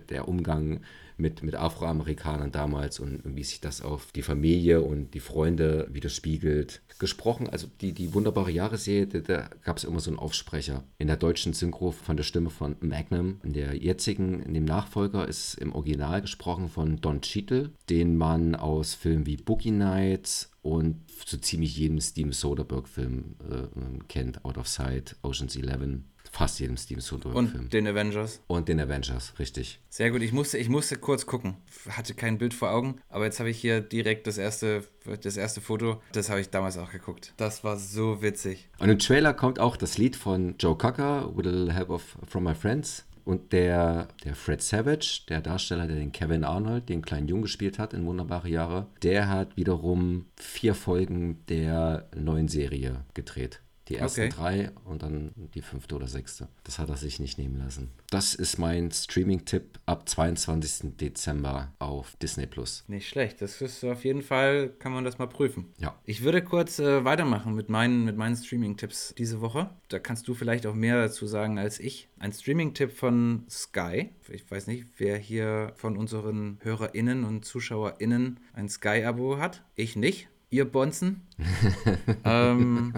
der Umgang mit, mit Afroamerikanern damals und wie sich das auf die Familie und die Freunde widerspiegelt. Gesprochen, also die, die wunderbare Jahresserie, da, da gab es immer so einen Aufsprecher. In der deutschen Synchro von der Stimme von Magnum. In der jetzigen, in dem Nachfolger ist im Original gesprochen von Don Cheadle, den man aus Filmen wie Boogie Nights und so ziemlich jedem Steven Soderbergh-Film äh, kennt. Out of Sight, Ocean's Eleven fast jedem Steven Soderbergh-Film. Und den Avengers. Und den Avengers, richtig. Sehr gut. Ich musste, ich musste kurz gucken. Hatte kein Bild vor Augen, aber jetzt habe ich hier direkt das erste, das erste Foto. Das habe ich damals auch geguckt. Das war so witzig. Und im Trailer kommt auch das Lied von Joe Cocker, With a Little Help of, from My Friends. Und der, der Fred Savage, der Darsteller, der den Kevin Arnold, den kleinen Jungen gespielt hat in Wunderbare Jahre, der hat wiederum vier Folgen der neuen Serie gedreht. Die ersten okay. drei und dann die fünfte oder sechste. Das hat er sich nicht nehmen lassen. Das ist mein Streaming-Tipp ab 22. Dezember auf Disney Plus. Nicht schlecht. Das ist auf jeden Fall, kann man das mal prüfen. Ja. Ich würde kurz äh, weitermachen mit meinen, mit meinen Streaming-Tipps diese Woche. Da kannst du vielleicht auch mehr dazu sagen als ich. Ein Streaming-Tipp von Sky. Ich weiß nicht, wer hier von unseren HörerInnen und ZuschauerInnen ein Sky-Abo hat. Ich nicht. Ihr Bonzen. ähm,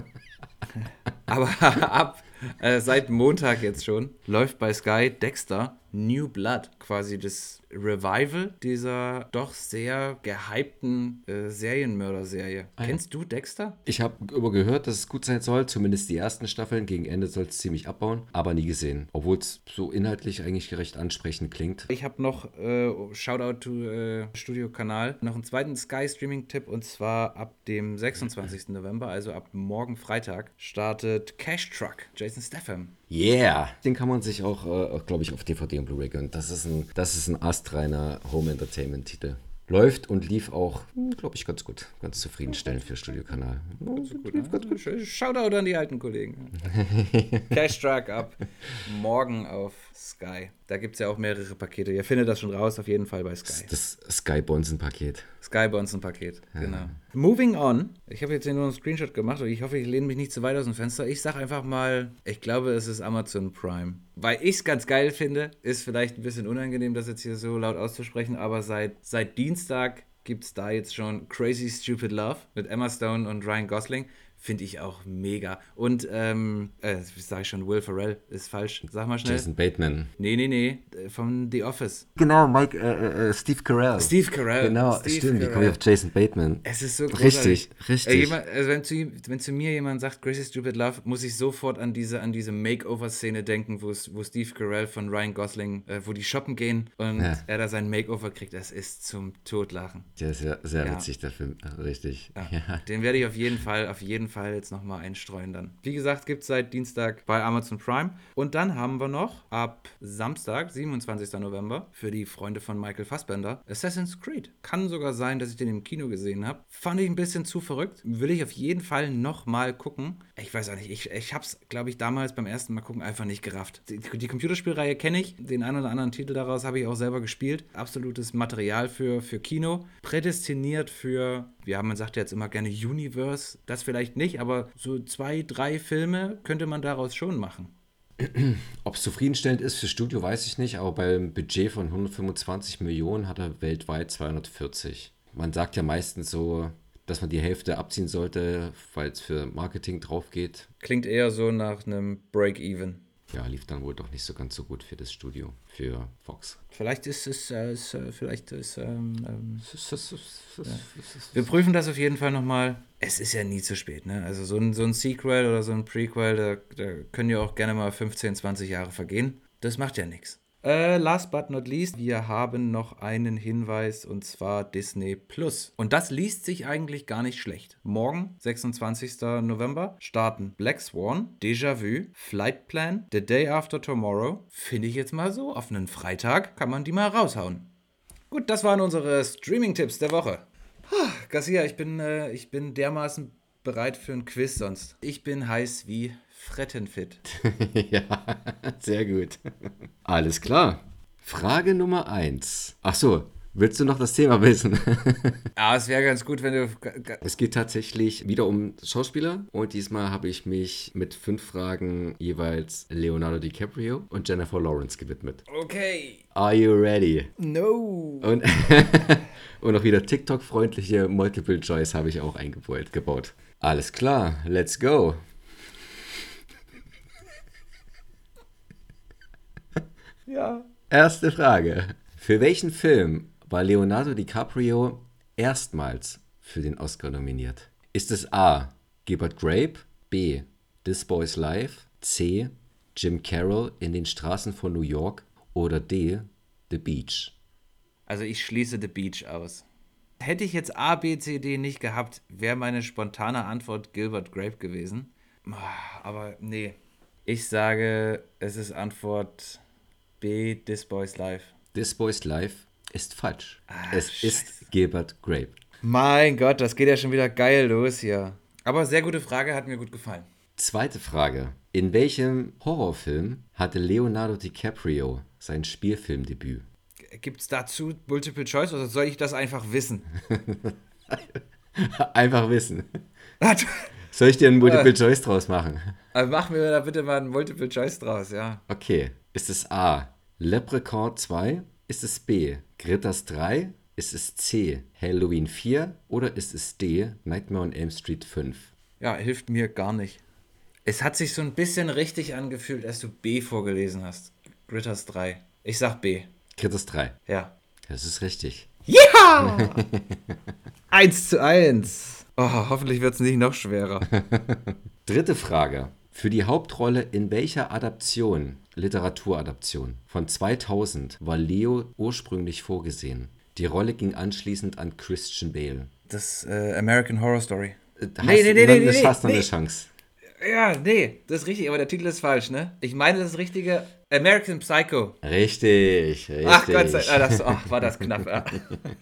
aber ab äh, seit Montag jetzt schon läuft bei Sky Dexter New Blood, quasi das Revival dieser doch sehr gehypten äh, Serienmörder-Serie. Ah, Kennst du Dexter? Ich habe über gehört, dass es gut sein soll, zumindest die ersten Staffeln. Gegen Ende soll es ziemlich abbauen, aber nie gesehen. Obwohl es so inhaltlich eigentlich gerecht ansprechend klingt. Ich habe noch, äh, Shoutout to äh, Studio-Kanal, noch einen zweiten Sky-Streaming-Tipp und zwar ab dem 26. November, also ab morgen Freitag, startet Cash Truck, Jason Statham. Yeah! Den kann man sich auch, äh, glaube ich, auf DVD und Blu-ray gönnen. Das ist ein, das ist ein astreiner Home-Entertainment-Titel läuft und lief auch, hm, glaube ich, ganz gut. Ganz zufriedenstellend für Studiokanal. Ganz gut, lief ganz gut. Shoutout an die alten Kollegen. Cash Truck ab. Morgen auf Sky. Da gibt es ja auch mehrere Pakete. Ihr findet das schon raus, auf jeden Fall bei Sky. Das, das Sky Bonzen-Paket. Sky Bonzen-Paket, ja. genau. Moving on. Ich habe jetzt hier nur einen Screenshot gemacht und ich hoffe, ich lehne mich nicht zu weit aus dem Fenster. Ich sage einfach mal, ich glaube, es ist Amazon Prime. Weil ich es ganz geil finde, ist vielleicht ein bisschen unangenehm, das jetzt hier so laut auszusprechen, aber seit, seit Dienstag gibt es da jetzt schon Crazy Stupid Love mit Emma Stone und Ryan Gosling. Finde ich auch mega. Und, ähm, äh, sage ich schon, Will Ferrell ist falsch. Sag mal schnell. Jason Bateman. Nee, nee, nee, von The Office. Genau, Mike, äh, äh, Steve Carell. Steve Carell. Genau, Steve stimmt, Carell. wie komme ich auf Jason Bateman? Es ist so großartig. Richtig, richtig. Äh, jemand, also wenn, zu, wenn zu mir jemand sagt, Crazy Stupid Love, muss ich sofort an diese, an diese Makeover-Szene denken, wo Steve Carell von Ryan Gosling, äh, wo die shoppen gehen und ja. er da sein Makeover kriegt. Das ist zum Totlachen. Der ist ja sehr ja. witzig, der Film. Richtig. Ja. Den werde ich auf jeden Fall, auf jeden jeden Fall jetzt nochmal einstreuen dann. Wie gesagt, gibt es seit Dienstag bei Amazon Prime. Und dann haben wir noch ab Samstag, 27. November, für die Freunde von Michael Fassbender, Assassin's Creed. Kann sogar sein, dass ich den im Kino gesehen habe. Fand ich ein bisschen zu verrückt. Will ich auf jeden Fall nochmal gucken. Ich weiß auch nicht, ich, ich habe es, glaube ich, damals beim ersten Mal gucken einfach nicht gerafft. Die, die Computerspielreihe kenne ich. Den einen oder anderen Titel daraus habe ich auch selber gespielt. Absolutes Material für, für Kino. Prädestiniert für, ja, man sagt ja jetzt immer gerne Universe. Das vielleicht nicht, aber so zwei, drei Filme könnte man daraus schon machen. Ob es zufriedenstellend ist für Studio, weiß ich nicht, aber beim Budget von 125 Millionen hat er weltweit 240. Man sagt ja meistens so, dass man die Hälfte abziehen sollte, weil es für Marketing drauf geht. Klingt eher so nach einem Break-Even ja, lief dann wohl doch nicht so ganz so gut für das Studio, für Fox. Vielleicht ist es, äh, ist, äh, vielleicht ist, ähm, ähm, ja. wir prüfen das auf jeden Fall nochmal. Es ist ja nie zu spät, ne? Also so ein, so ein Sequel oder so ein Prequel, da, da können ja auch gerne mal 15, 20 Jahre vergehen. Das macht ja nichts. Äh, last but not least, wir haben noch einen Hinweis und zwar Disney Plus. Und das liest sich eigentlich gar nicht schlecht. Morgen, 26. November, starten Black Swan, Déjà-vu, Flight Plan, The Day After Tomorrow. Finde ich jetzt mal so. Auf einen Freitag kann man die mal raushauen. Gut, das waren unsere Streaming-Tipps der Woche. Garcia, ich bin, äh, ich bin dermaßen bereit für ein Quiz sonst. Ich bin heiß wie Frettenfit. ja, sehr gut. Alles klar. Frage Nummer eins. Ach so, willst du noch das Thema wissen? ja, es wäre ganz gut, wenn du. Es geht tatsächlich wieder um Schauspieler und diesmal habe ich mich mit fünf Fragen jeweils Leonardo DiCaprio und Jennifer Lawrence gewidmet. Okay. Are you ready? No. Und, und auch wieder TikTok-freundliche Multiple Choice habe ich auch eingebaut. Alles klar, let's go. Ja. Erste Frage. Für welchen Film war Leonardo DiCaprio erstmals für den Oscar nominiert? Ist es A. Gilbert Grape, B. This Boy's Life, C. Jim Carroll in den Straßen von New York oder D. The Beach? Also ich schließe The Beach aus. Hätte ich jetzt A, B, C, D nicht gehabt, wäre meine spontane Antwort Gilbert Grape gewesen. Aber nee. Ich sage, es ist Antwort B. This Boy's Life. This Boy's Life ist falsch. Ah, es Scheiße. ist Gilbert Grape. Mein Gott, das geht ja schon wieder geil los hier. Aber sehr gute Frage, hat mir gut gefallen. Zweite Frage. In welchem Horrorfilm hatte Leonardo DiCaprio sein Spielfilmdebüt? Gibt es dazu Multiple Choice oder soll ich das einfach wissen? einfach wissen. soll ich dir einen Multiple Choice draus machen? Also mach mir da bitte mal einen Multiple Choice draus, ja. Okay. Ist es A. Leprechaun 2? Ist es B. Gritters 3? Ist es C. Halloween 4? Oder ist es D. Nightmare on Elm Street 5? Ja, hilft mir gar nicht. Es hat sich so ein bisschen richtig angefühlt, als du B vorgelesen hast. Gritters 3. Ich sag B. Gritters 3. Ja. Das ist richtig. Ja! 1 zu 1. Oh, hoffentlich wird es nicht noch schwerer. Dritte Frage. Für die Hauptrolle in welcher Adaption, Literaturadaption, von 2000 war Leo ursprünglich vorgesehen? Die Rolle ging anschließend an Christian Bale. Das äh, American Horror Story. Äh, hast, nee, nee, nee, nee, nee, hast noch nee. eine Chance. Ja, nee, das ist richtig, aber der Titel ist falsch, ne? Ich meine das richtige American Psycho. Richtig, richtig. Ach Gott sei Dank, das, ach, war das knapp. Ja.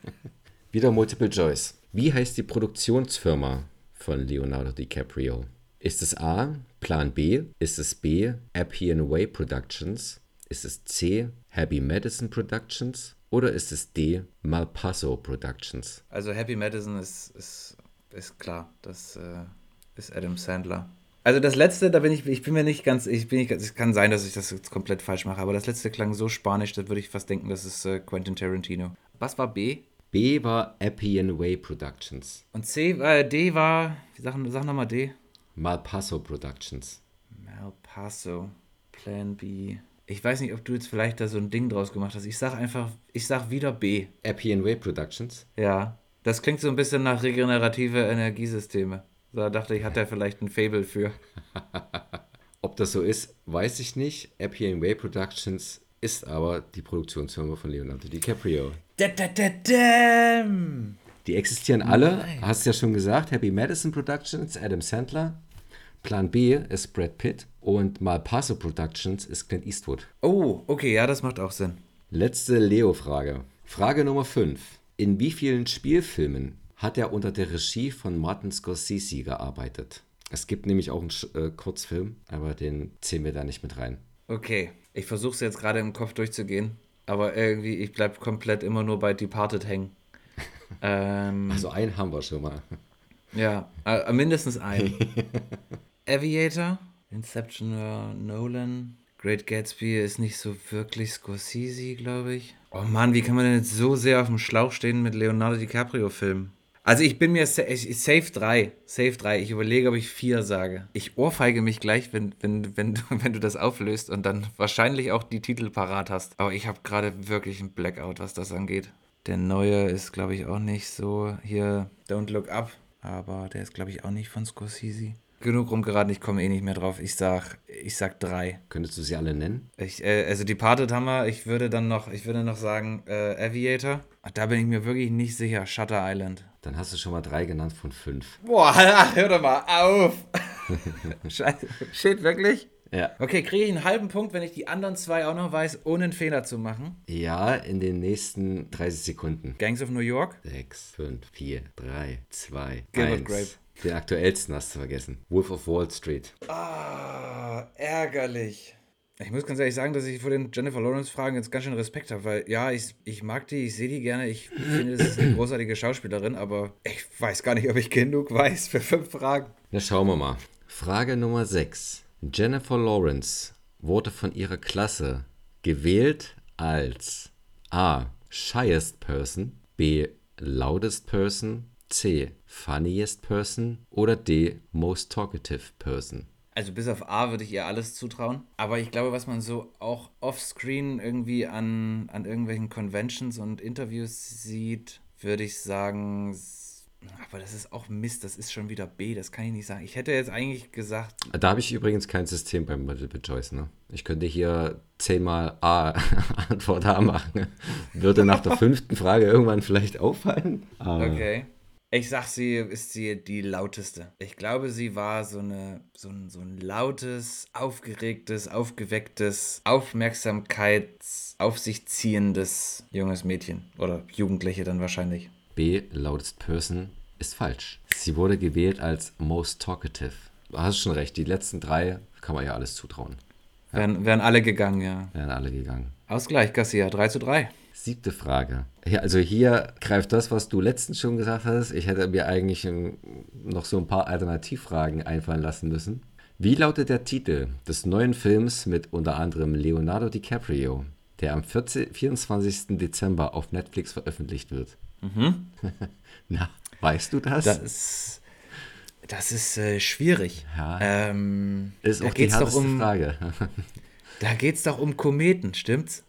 Wieder Multiple Choice. Wie heißt die Produktionsfirma von Leonardo DiCaprio? Ist es A, Plan B? Ist es B, Appian Way Productions? Ist es C, Happy Madison Productions? Oder ist es D, Malpaso Productions? Also Happy Madison ist, ist, ist klar, das äh, ist Adam Sandler. Also das letzte, da bin ich, ich bin mir nicht ganz, ich bin nicht, es kann sein, dass ich das jetzt komplett falsch mache, aber das letzte klang so spanisch, da würde ich fast denken, das ist äh, Quentin Tarantino. Was war B? B war Appian Way Productions. Und C, äh, D war, sag, sag nochmal D. Malpaso Productions. Malpaso, Plan B. Ich weiß nicht, ob du jetzt vielleicht da so ein Ding draus gemacht hast. Ich sag einfach, ich sag wieder B. Appian Way Productions? Ja. Das klingt so ein bisschen nach regenerative Energiesysteme. Da dachte ich, hat er vielleicht ein Fable für. ob das so ist, weiß ich nicht. Appian Way Productions ist aber die Produktionsfirma von Leonardo DiCaprio. Da, da, da, damn. Die existieren alle, Nein. hast du ja schon gesagt. Happy Madison Productions, Adam Sandler. Plan B ist Brad Pitt und Malpaso Productions ist Clint Eastwood. Oh, okay, ja, das macht auch Sinn. Letzte Leo-Frage. Frage Nummer 5. In wie vielen Spielfilmen hat er unter der Regie von Martin Scorsese gearbeitet? Es gibt nämlich auch einen äh, Kurzfilm, aber den zählen wir da nicht mit rein. Okay, ich versuche es jetzt gerade im Kopf durchzugehen, aber irgendwie, ich bleibe komplett immer nur bei Departed hängen. ähm, also einen haben wir schon mal. Ja, äh, mindestens einen. Aviator, Inception, äh, Nolan, Great Gatsby ist nicht so wirklich Scorsese, glaube ich. Oh Mann, wie kann man denn jetzt so sehr auf dem Schlauch stehen mit Leonardo DiCaprio-Filmen? Also ich bin mir safe 3. Safe 3. Ich überlege, ob ich 4 sage. Ich ohrfeige mich gleich, wenn, wenn, wenn, du, wenn du das auflöst und dann wahrscheinlich auch die Titel parat hast. Aber ich habe gerade wirklich einen Blackout, was das angeht. Der neue ist, glaube ich, auch nicht so hier Don't Look Up. Aber der ist, glaube ich, auch nicht von Scorsese genug rumgeraten, ich komme eh nicht mehr drauf. Ich sag, ich sag drei. Könntest du sie alle nennen? Ich, äh, also Departed haben wir, ich würde dann noch, ich würde noch sagen, äh, Aviator. Da bin ich mir wirklich nicht sicher. Shutter Island. Dann hast du schon mal drei genannt von fünf. Boah, hör doch mal auf. Scheiße. Shit, wirklich? Ja. Okay, kriege ich einen halben Punkt, wenn ich die anderen zwei auch noch weiß, ohne einen Fehler zu machen? Ja, in den nächsten 30 Sekunden. Gangs of New York? 6, 5, 4, 3, 2, Gilbert 1. Grape. Den aktuellsten hast du vergessen. Wolf of Wall Street. Ah, ärgerlich. Ich muss ganz ehrlich sagen, dass ich vor den Jennifer Lawrence-Fragen jetzt ganz schön Respekt habe, weil ja, ich, ich mag die, ich sehe die gerne, ich finde, sie ist eine großartige Schauspielerin, aber ich weiß gar nicht, ob ich genug weiß für fünf Fragen. Na, schauen wir mal. Frage Nummer 6. Jennifer Lawrence wurde von ihrer Klasse gewählt als A. Shyest Person, B. Loudest Person, C. Funniest Person oder D. Most Talkative Person? Also bis auf A würde ich ihr alles zutrauen. Aber ich glaube, was man so auch offscreen irgendwie an, an irgendwelchen Conventions und Interviews sieht, würde ich sagen, aber das ist auch Mist, das ist schon wieder B, das kann ich nicht sagen. Ich hätte jetzt eigentlich gesagt. Da habe ich übrigens kein System beim Multiple Choice, ne? Ich könnte hier zehnmal A Antwort A machen. Würde nach der fünften Frage irgendwann vielleicht auffallen. Okay. Ich sag, sie ist sie die lauteste. Ich glaube, sie war so, eine, so, ein, so ein lautes, aufgeregtes, aufgewecktes, Aufmerksamkeits-, auf sich ziehendes junges Mädchen. Oder Jugendliche dann wahrscheinlich. B, loudest person, ist falsch. Sie wurde gewählt als most talkative. Du hast schon recht, die letzten drei kann man ja alles zutrauen. Ja. Wären, wären alle gegangen, ja. Wären alle gegangen. Ausgleich, Garcia, 3 zu 3. Siebte Frage. Ja, also hier greift das, was du letztens schon gesagt hast. Ich hätte mir eigentlich noch so ein paar Alternativfragen einfallen lassen müssen. Wie lautet der Titel des neuen Films mit unter anderem Leonardo DiCaprio, der am 14, 24. Dezember auf Netflix veröffentlicht wird? Mhm. Na, weißt du das? Das ist, das ist äh, schwierig. Ja, ähm, ist auch die doch um, Frage. da geht es doch um Kometen, stimmt's?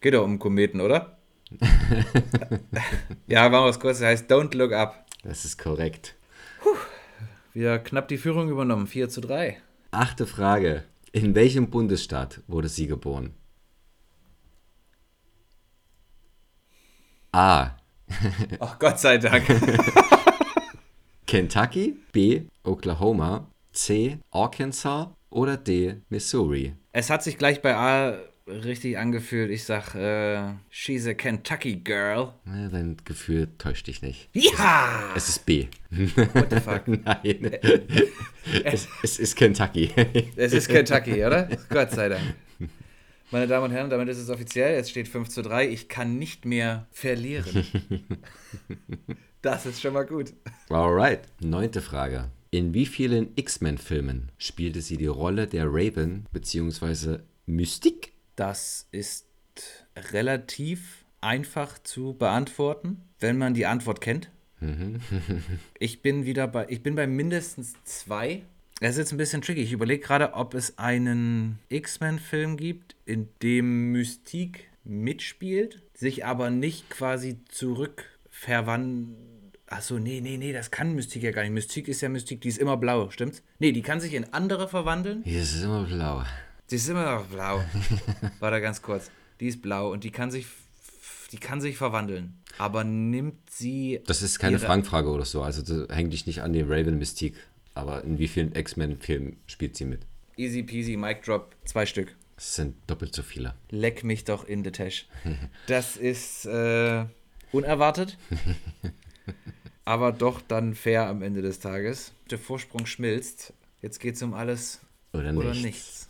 Geht doch um Kometen, oder? ja, machen wir es kurz. Das heißt Don't Look Up. Das ist korrekt. Puh, wieder knapp die Führung übernommen. 4 zu 3. Achte Frage. In welchem Bundesstaat wurde sie geboren? A. Ach, Gott sei Dank. Kentucky, B. Oklahoma, C. Arkansas oder D. Missouri? Es hat sich gleich bei A richtig angefühlt. Ich sag, äh, she's a Kentucky girl. Ja, dein Gefühl täuscht dich nicht. Ja! Es, ist B. What the fuck? Nein. es, es ist Kentucky. es ist Kentucky, oder? Gott sei Dank. Meine Damen und Herren, damit ist es offiziell. Es steht 5 zu 3. Ich kann nicht mehr verlieren. das ist schon mal gut. Alright. Neunte Frage. In wie vielen X-Men-Filmen spielte sie die Rolle der Raven bzw. Mystique? Das ist relativ einfach zu beantworten, wenn man die Antwort kennt. Mhm. ich bin wieder bei, ich bin bei mindestens zwei. Es ist jetzt ein bisschen tricky. Ich überlege gerade, ob es einen X-Men-Film gibt, in dem Mystique mitspielt, sich aber nicht quasi zurückverwandelt. Achso, nee, nee, nee, das kann Mystique ja gar nicht. Mystique ist ja Mystique, die ist immer blau, stimmt's? Nee, die kann sich in andere verwandeln. Die ist immer blau. Die ist immer noch blau. War da ganz kurz. Die ist blau und die kann sich die kann sich verwandeln. Aber nimmt sie. Das ist keine Fangfrage oder so. Also das hängt dich nicht an die Raven Mystique. Aber in wie vielen X-Men-Filmen spielt sie mit? Easy peasy, Mic Drop, zwei Stück. Das sind doppelt so viele. Leck mich doch in the Tash. Das ist äh, unerwartet. aber doch dann fair am Ende des Tages. Der Vorsprung schmilzt. Jetzt geht es um alles oder, oder nichts. nichts.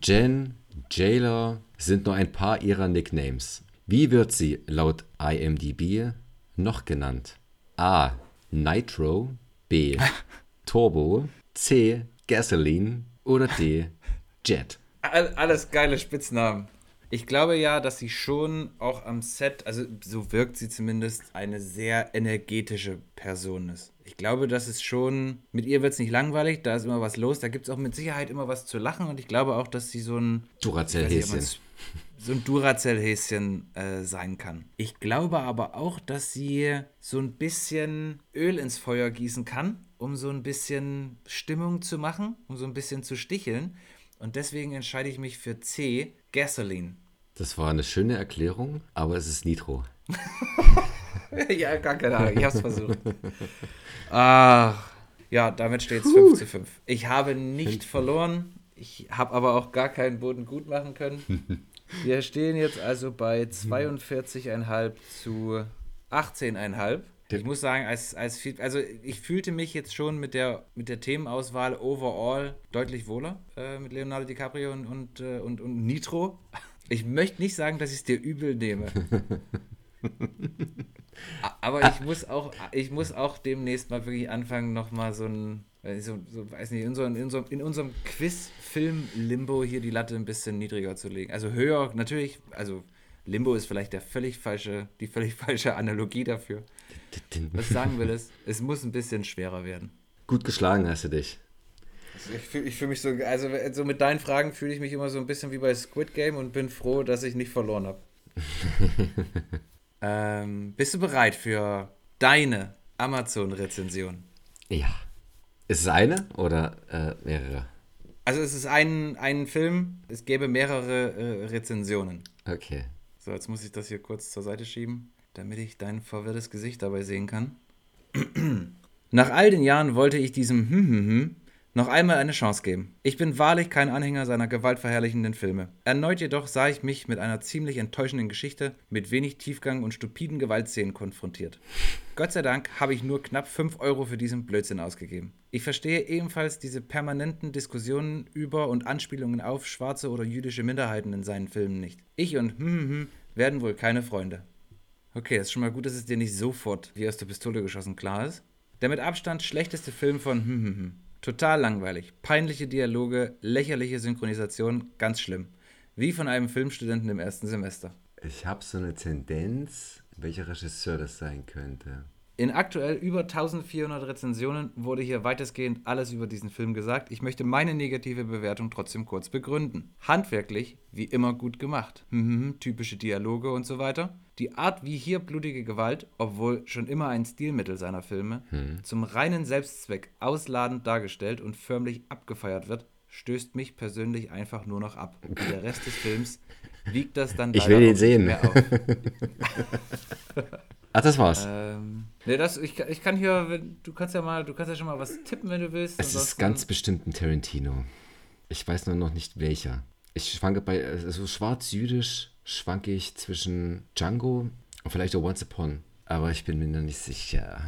Jen, Jailer sind nur ein paar ihrer Nicknames. Wie wird sie laut IMDb noch genannt? A. Nitro, B. Turbo, C. Gasoline oder D. Jet. Alles geile Spitznamen. Ich glaube ja, dass sie schon auch am Set, also so wirkt sie zumindest, eine sehr energetische Person ist. Ich glaube, dass es schon, mit ihr wird es nicht langweilig, da ist immer was los, da gibt es auch mit Sicherheit immer was zu lachen und ich glaube auch, dass sie so ein Duracell-Häschen so ein Duracell-Häschen äh, sein kann. Ich glaube aber auch, dass sie so ein bisschen Öl ins Feuer gießen kann, um so ein bisschen Stimmung zu machen, um so ein bisschen zu sticheln. Und deswegen entscheide ich mich für C, Gasoline. Das war eine schöne Erklärung, aber es ist Nitro. ja, gar keine Ahnung. Ich habe es versucht. Ach, ja, damit steht es 5 zu 5. Ich habe nicht verloren. Ich habe aber auch gar keinen Boden gut machen können. Wir stehen jetzt also bei 42,5 zu 18,5. Ich muss sagen, als, als also ich fühlte mich jetzt schon mit der, mit der Themenauswahl overall deutlich wohler äh, mit Leonardo DiCaprio und, und, äh, und, und Nitro. Ich möchte nicht sagen, dass ich es dir übel nehme. Aber ich muss auch, ich muss auch demnächst mal wirklich anfangen, nochmal so ein, so, so, weiß nicht, in, so, in, so, in unserem Quiz-Film-Limbo hier die Latte ein bisschen niedriger zu legen. Also höher, natürlich, also Limbo ist vielleicht der völlig falsche, die völlig falsche Analogie dafür. Was sagen will ist, es muss ein bisschen schwerer werden. Gut geschlagen hast du dich. Also ich fühle fühl mich so, also so mit deinen Fragen fühle ich mich immer so ein bisschen wie bei Squid Game und bin froh, dass ich nicht verloren habe. ähm, bist du bereit für deine Amazon-Rezension? Ja. Ist es eine oder äh, mehrere? Also es ist ein, ein Film, es gäbe mehrere äh, Rezensionen. Okay. So, jetzt muss ich das hier kurz zur Seite schieben, damit ich dein verwirrtes Gesicht dabei sehen kann. Nach all den Jahren wollte ich diesem hm, hm, hm noch einmal eine Chance geben. Ich bin wahrlich kein Anhänger seiner gewaltverherrlichenden Filme. Erneut jedoch sah ich mich mit einer ziemlich enttäuschenden Geschichte mit wenig Tiefgang und stupiden Gewaltszenen konfrontiert. Gott sei Dank habe ich nur knapp 5 Euro für diesen Blödsinn ausgegeben. Ich verstehe ebenfalls diese permanenten Diskussionen über und Anspielungen auf schwarze oder jüdische Minderheiten in seinen Filmen nicht. Ich und hm, hm, hm werden wohl keine Freunde. Okay, ist schon mal gut, dass es dir nicht sofort wie aus der Pistole geschossen klar ist. Der mit Abstand schlechteste Film von hm, hm, hm. Total langweilig. Peinliche Dialoge, lächerliche Synchronisation, ganz schlimm. Wie von einem Filmstudenten im ersten Semester. Ich habe so eine Tendenz, welcher Regisseur das sein könnte. In aktuell über 1400 Rezensionen wurde hier weitestgehend alles über diesen Film gesagt. Ich möchte meine negative Bewertung trotzdem kurz begründen. Handwerklich, wie immer gut gemacht. Mhm, typische Dialoge und so weiter. Die Art, wie hier blutige Gewalt, obwohl schon immer ein Stilmittel seiner Filme, hm. zum reinen Selbstzweck ausladend dargestellt und förmlich abgefeiert wird, stößt mich persönlich einfach nur noch ab. Der Rest des Films wiegt das dann ich will ihn sehen. mehr auf. Ach, das war's. Ähm, nee, das, ich, ich kann hier, du kannst ja mal, du kannst ja schon mal was tippen, wenn du willst. Es ist ganz bestimmt ein Tarantino. Ich weiß nur noch nicht welcher. Ich schwanke bei, also schwarz-jüdisch schwanke ich zwischen Django und vielleicht auch Once Upon. Aber ich bin mir noch nicht sicher.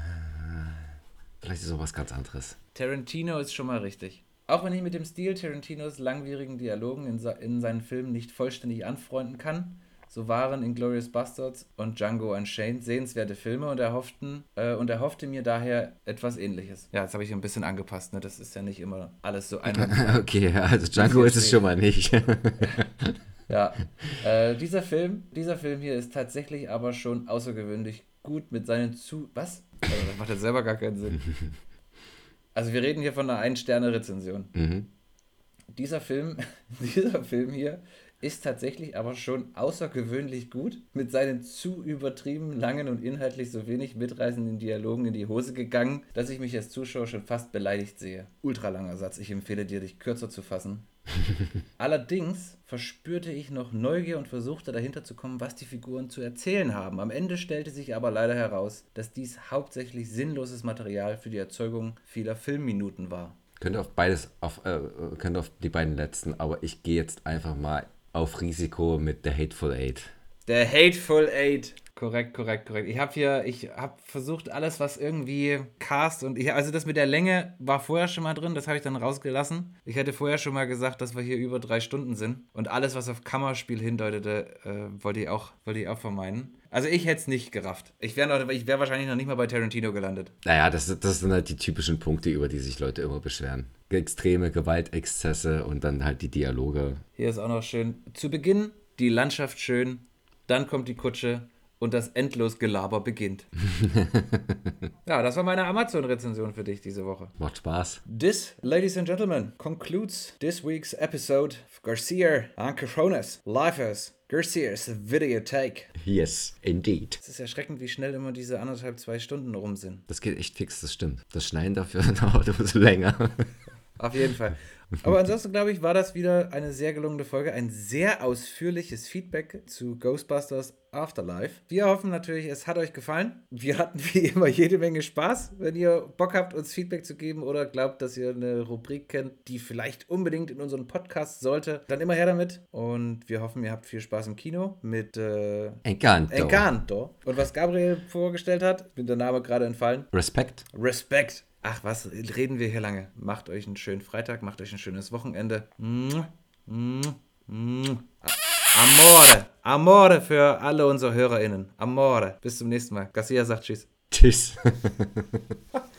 Vielleicht ist es auch was ganz anderes. Tarantino ist schon mal richtig. Auch wenn ich mit dem Stil Tarantinos langwierigen Dialogen in, in seinen Filmen nicht vollständig anfreunden kann, so waren Inglourious Bastards und Django Unchained sehenswerte Filme und erhofften äh, und erhoffte mir daher etwas ähnliches. Ja, jetzt habe ich ein bisschen angepasst, ne? Das ist ja nicht immer alles so einfach. okay, also Django ist es schon mal nicht. ja, äh, dieser Film, dieser Film hier ist tatsächlich aber schon außergewöhnlich gut mit seinen zu. Was? Also, das macht ja selber gar keinen Sinn. Also wir reden hier von einer Ein-Sterne-Rezension. Mhm. Dieser Film, dieser Film hier ist tatsächlich aber schon außergewöhnlich gut. Mit seinen zu übertrieben langen und inhaltlich so wenig mitreißenden Dialogen in die Hose gegangen, dass ich mich als Zuschauer schon fast beleidigt sehe. Ultralanger Satz. Ich empfehle dir, dich kürzer zu fassen. Allerdings verspürte ich noch Neugier und versuchte dahinter zu kommen, was die Figuren zu erzählen haben. Am Ende stellte sich aber leider heraus, dass dies hauptsächlich sinnloses Material für die Erzeugung vieler Filmminuten war. Könnte auf beides, auf, äh, könnte auf die beiden letzten, aber ich gehe jetzt einfach mal auf Risiko mit The Hateful Eight. The Hateful Eight. Korrekt, korrekt, korrekt. Ich habe hier, ich habe versucht, alles, was irgendwie Cast und ich, also das mit der Länge war vorher schon mal drin, das habe ich dann rausgelassen. Ich hätte vorher schon mal gesagt, dass wir hier über drei Stunden sind und alles, was auf Kammerspiel hindeutete, äh, wollte ich auch, wollte ich auch vermeiden. Also ich hätte es nicht gerafft. Ich wäre wär wahrscheinlich noch nicht mal bei Tarantino gelandet. Naja, das, das sind halt die typischen Punkte, über die sich Leute immer beschweren. Extreme Gewaltexzesse und dann halt die Dialoge. Hier ist auch noch schön. Zu Beginn die Landschaft schön, dann kommt die Kutsche, und das endlos Gelaber beginnt. ja, das war meine Amazon-Rezension für dich diese Woche. Macht Spaß. This, ladies and gentlemen, concludes this week's episode of Garcia and Coronas Lifers Garcia's Videothek. Yes, indeed. Es ist erschreckend, wie schnell immer diese anderthalb, zwei Stunden rum sind. Das geht echt fix, das stimmt. Das Schneiden dafür dauert immer so länger. Auf jeden Fall. Aber ansonsten, glaube ich, war das wieder eine sehr gelungene Folge. Ein sehr ausführliches Feedback zu Ghostbusters Afterlife. Wir hoffen natürlich, es hat euch gefallen. Wir hatten wie immer jede Menge Spaß. Wenn ihr Bock habt, uns Feedback zu geben oder glaubt, dass ihr eine Rubrik kennt, die vielleicht unbedingt in unseren Podcast sollte, dann immer her damit. Und wir hoffen, ihr habt viel Spaß im Kino mit äh, Encanto. Encanto. Und was Gabriel vorgestellt hat, bin der Name gerade entfallen. Respekt. Respekt. Ach was, reden wir hier lange. Macht euch einen schönen Freitag, macht euch ein schönes Wochenende. Amore. Amore für alle unsere HörerInnen. Amore. Bis zum nächsten Mal. Garcia sagt Tschüss. Tschüss.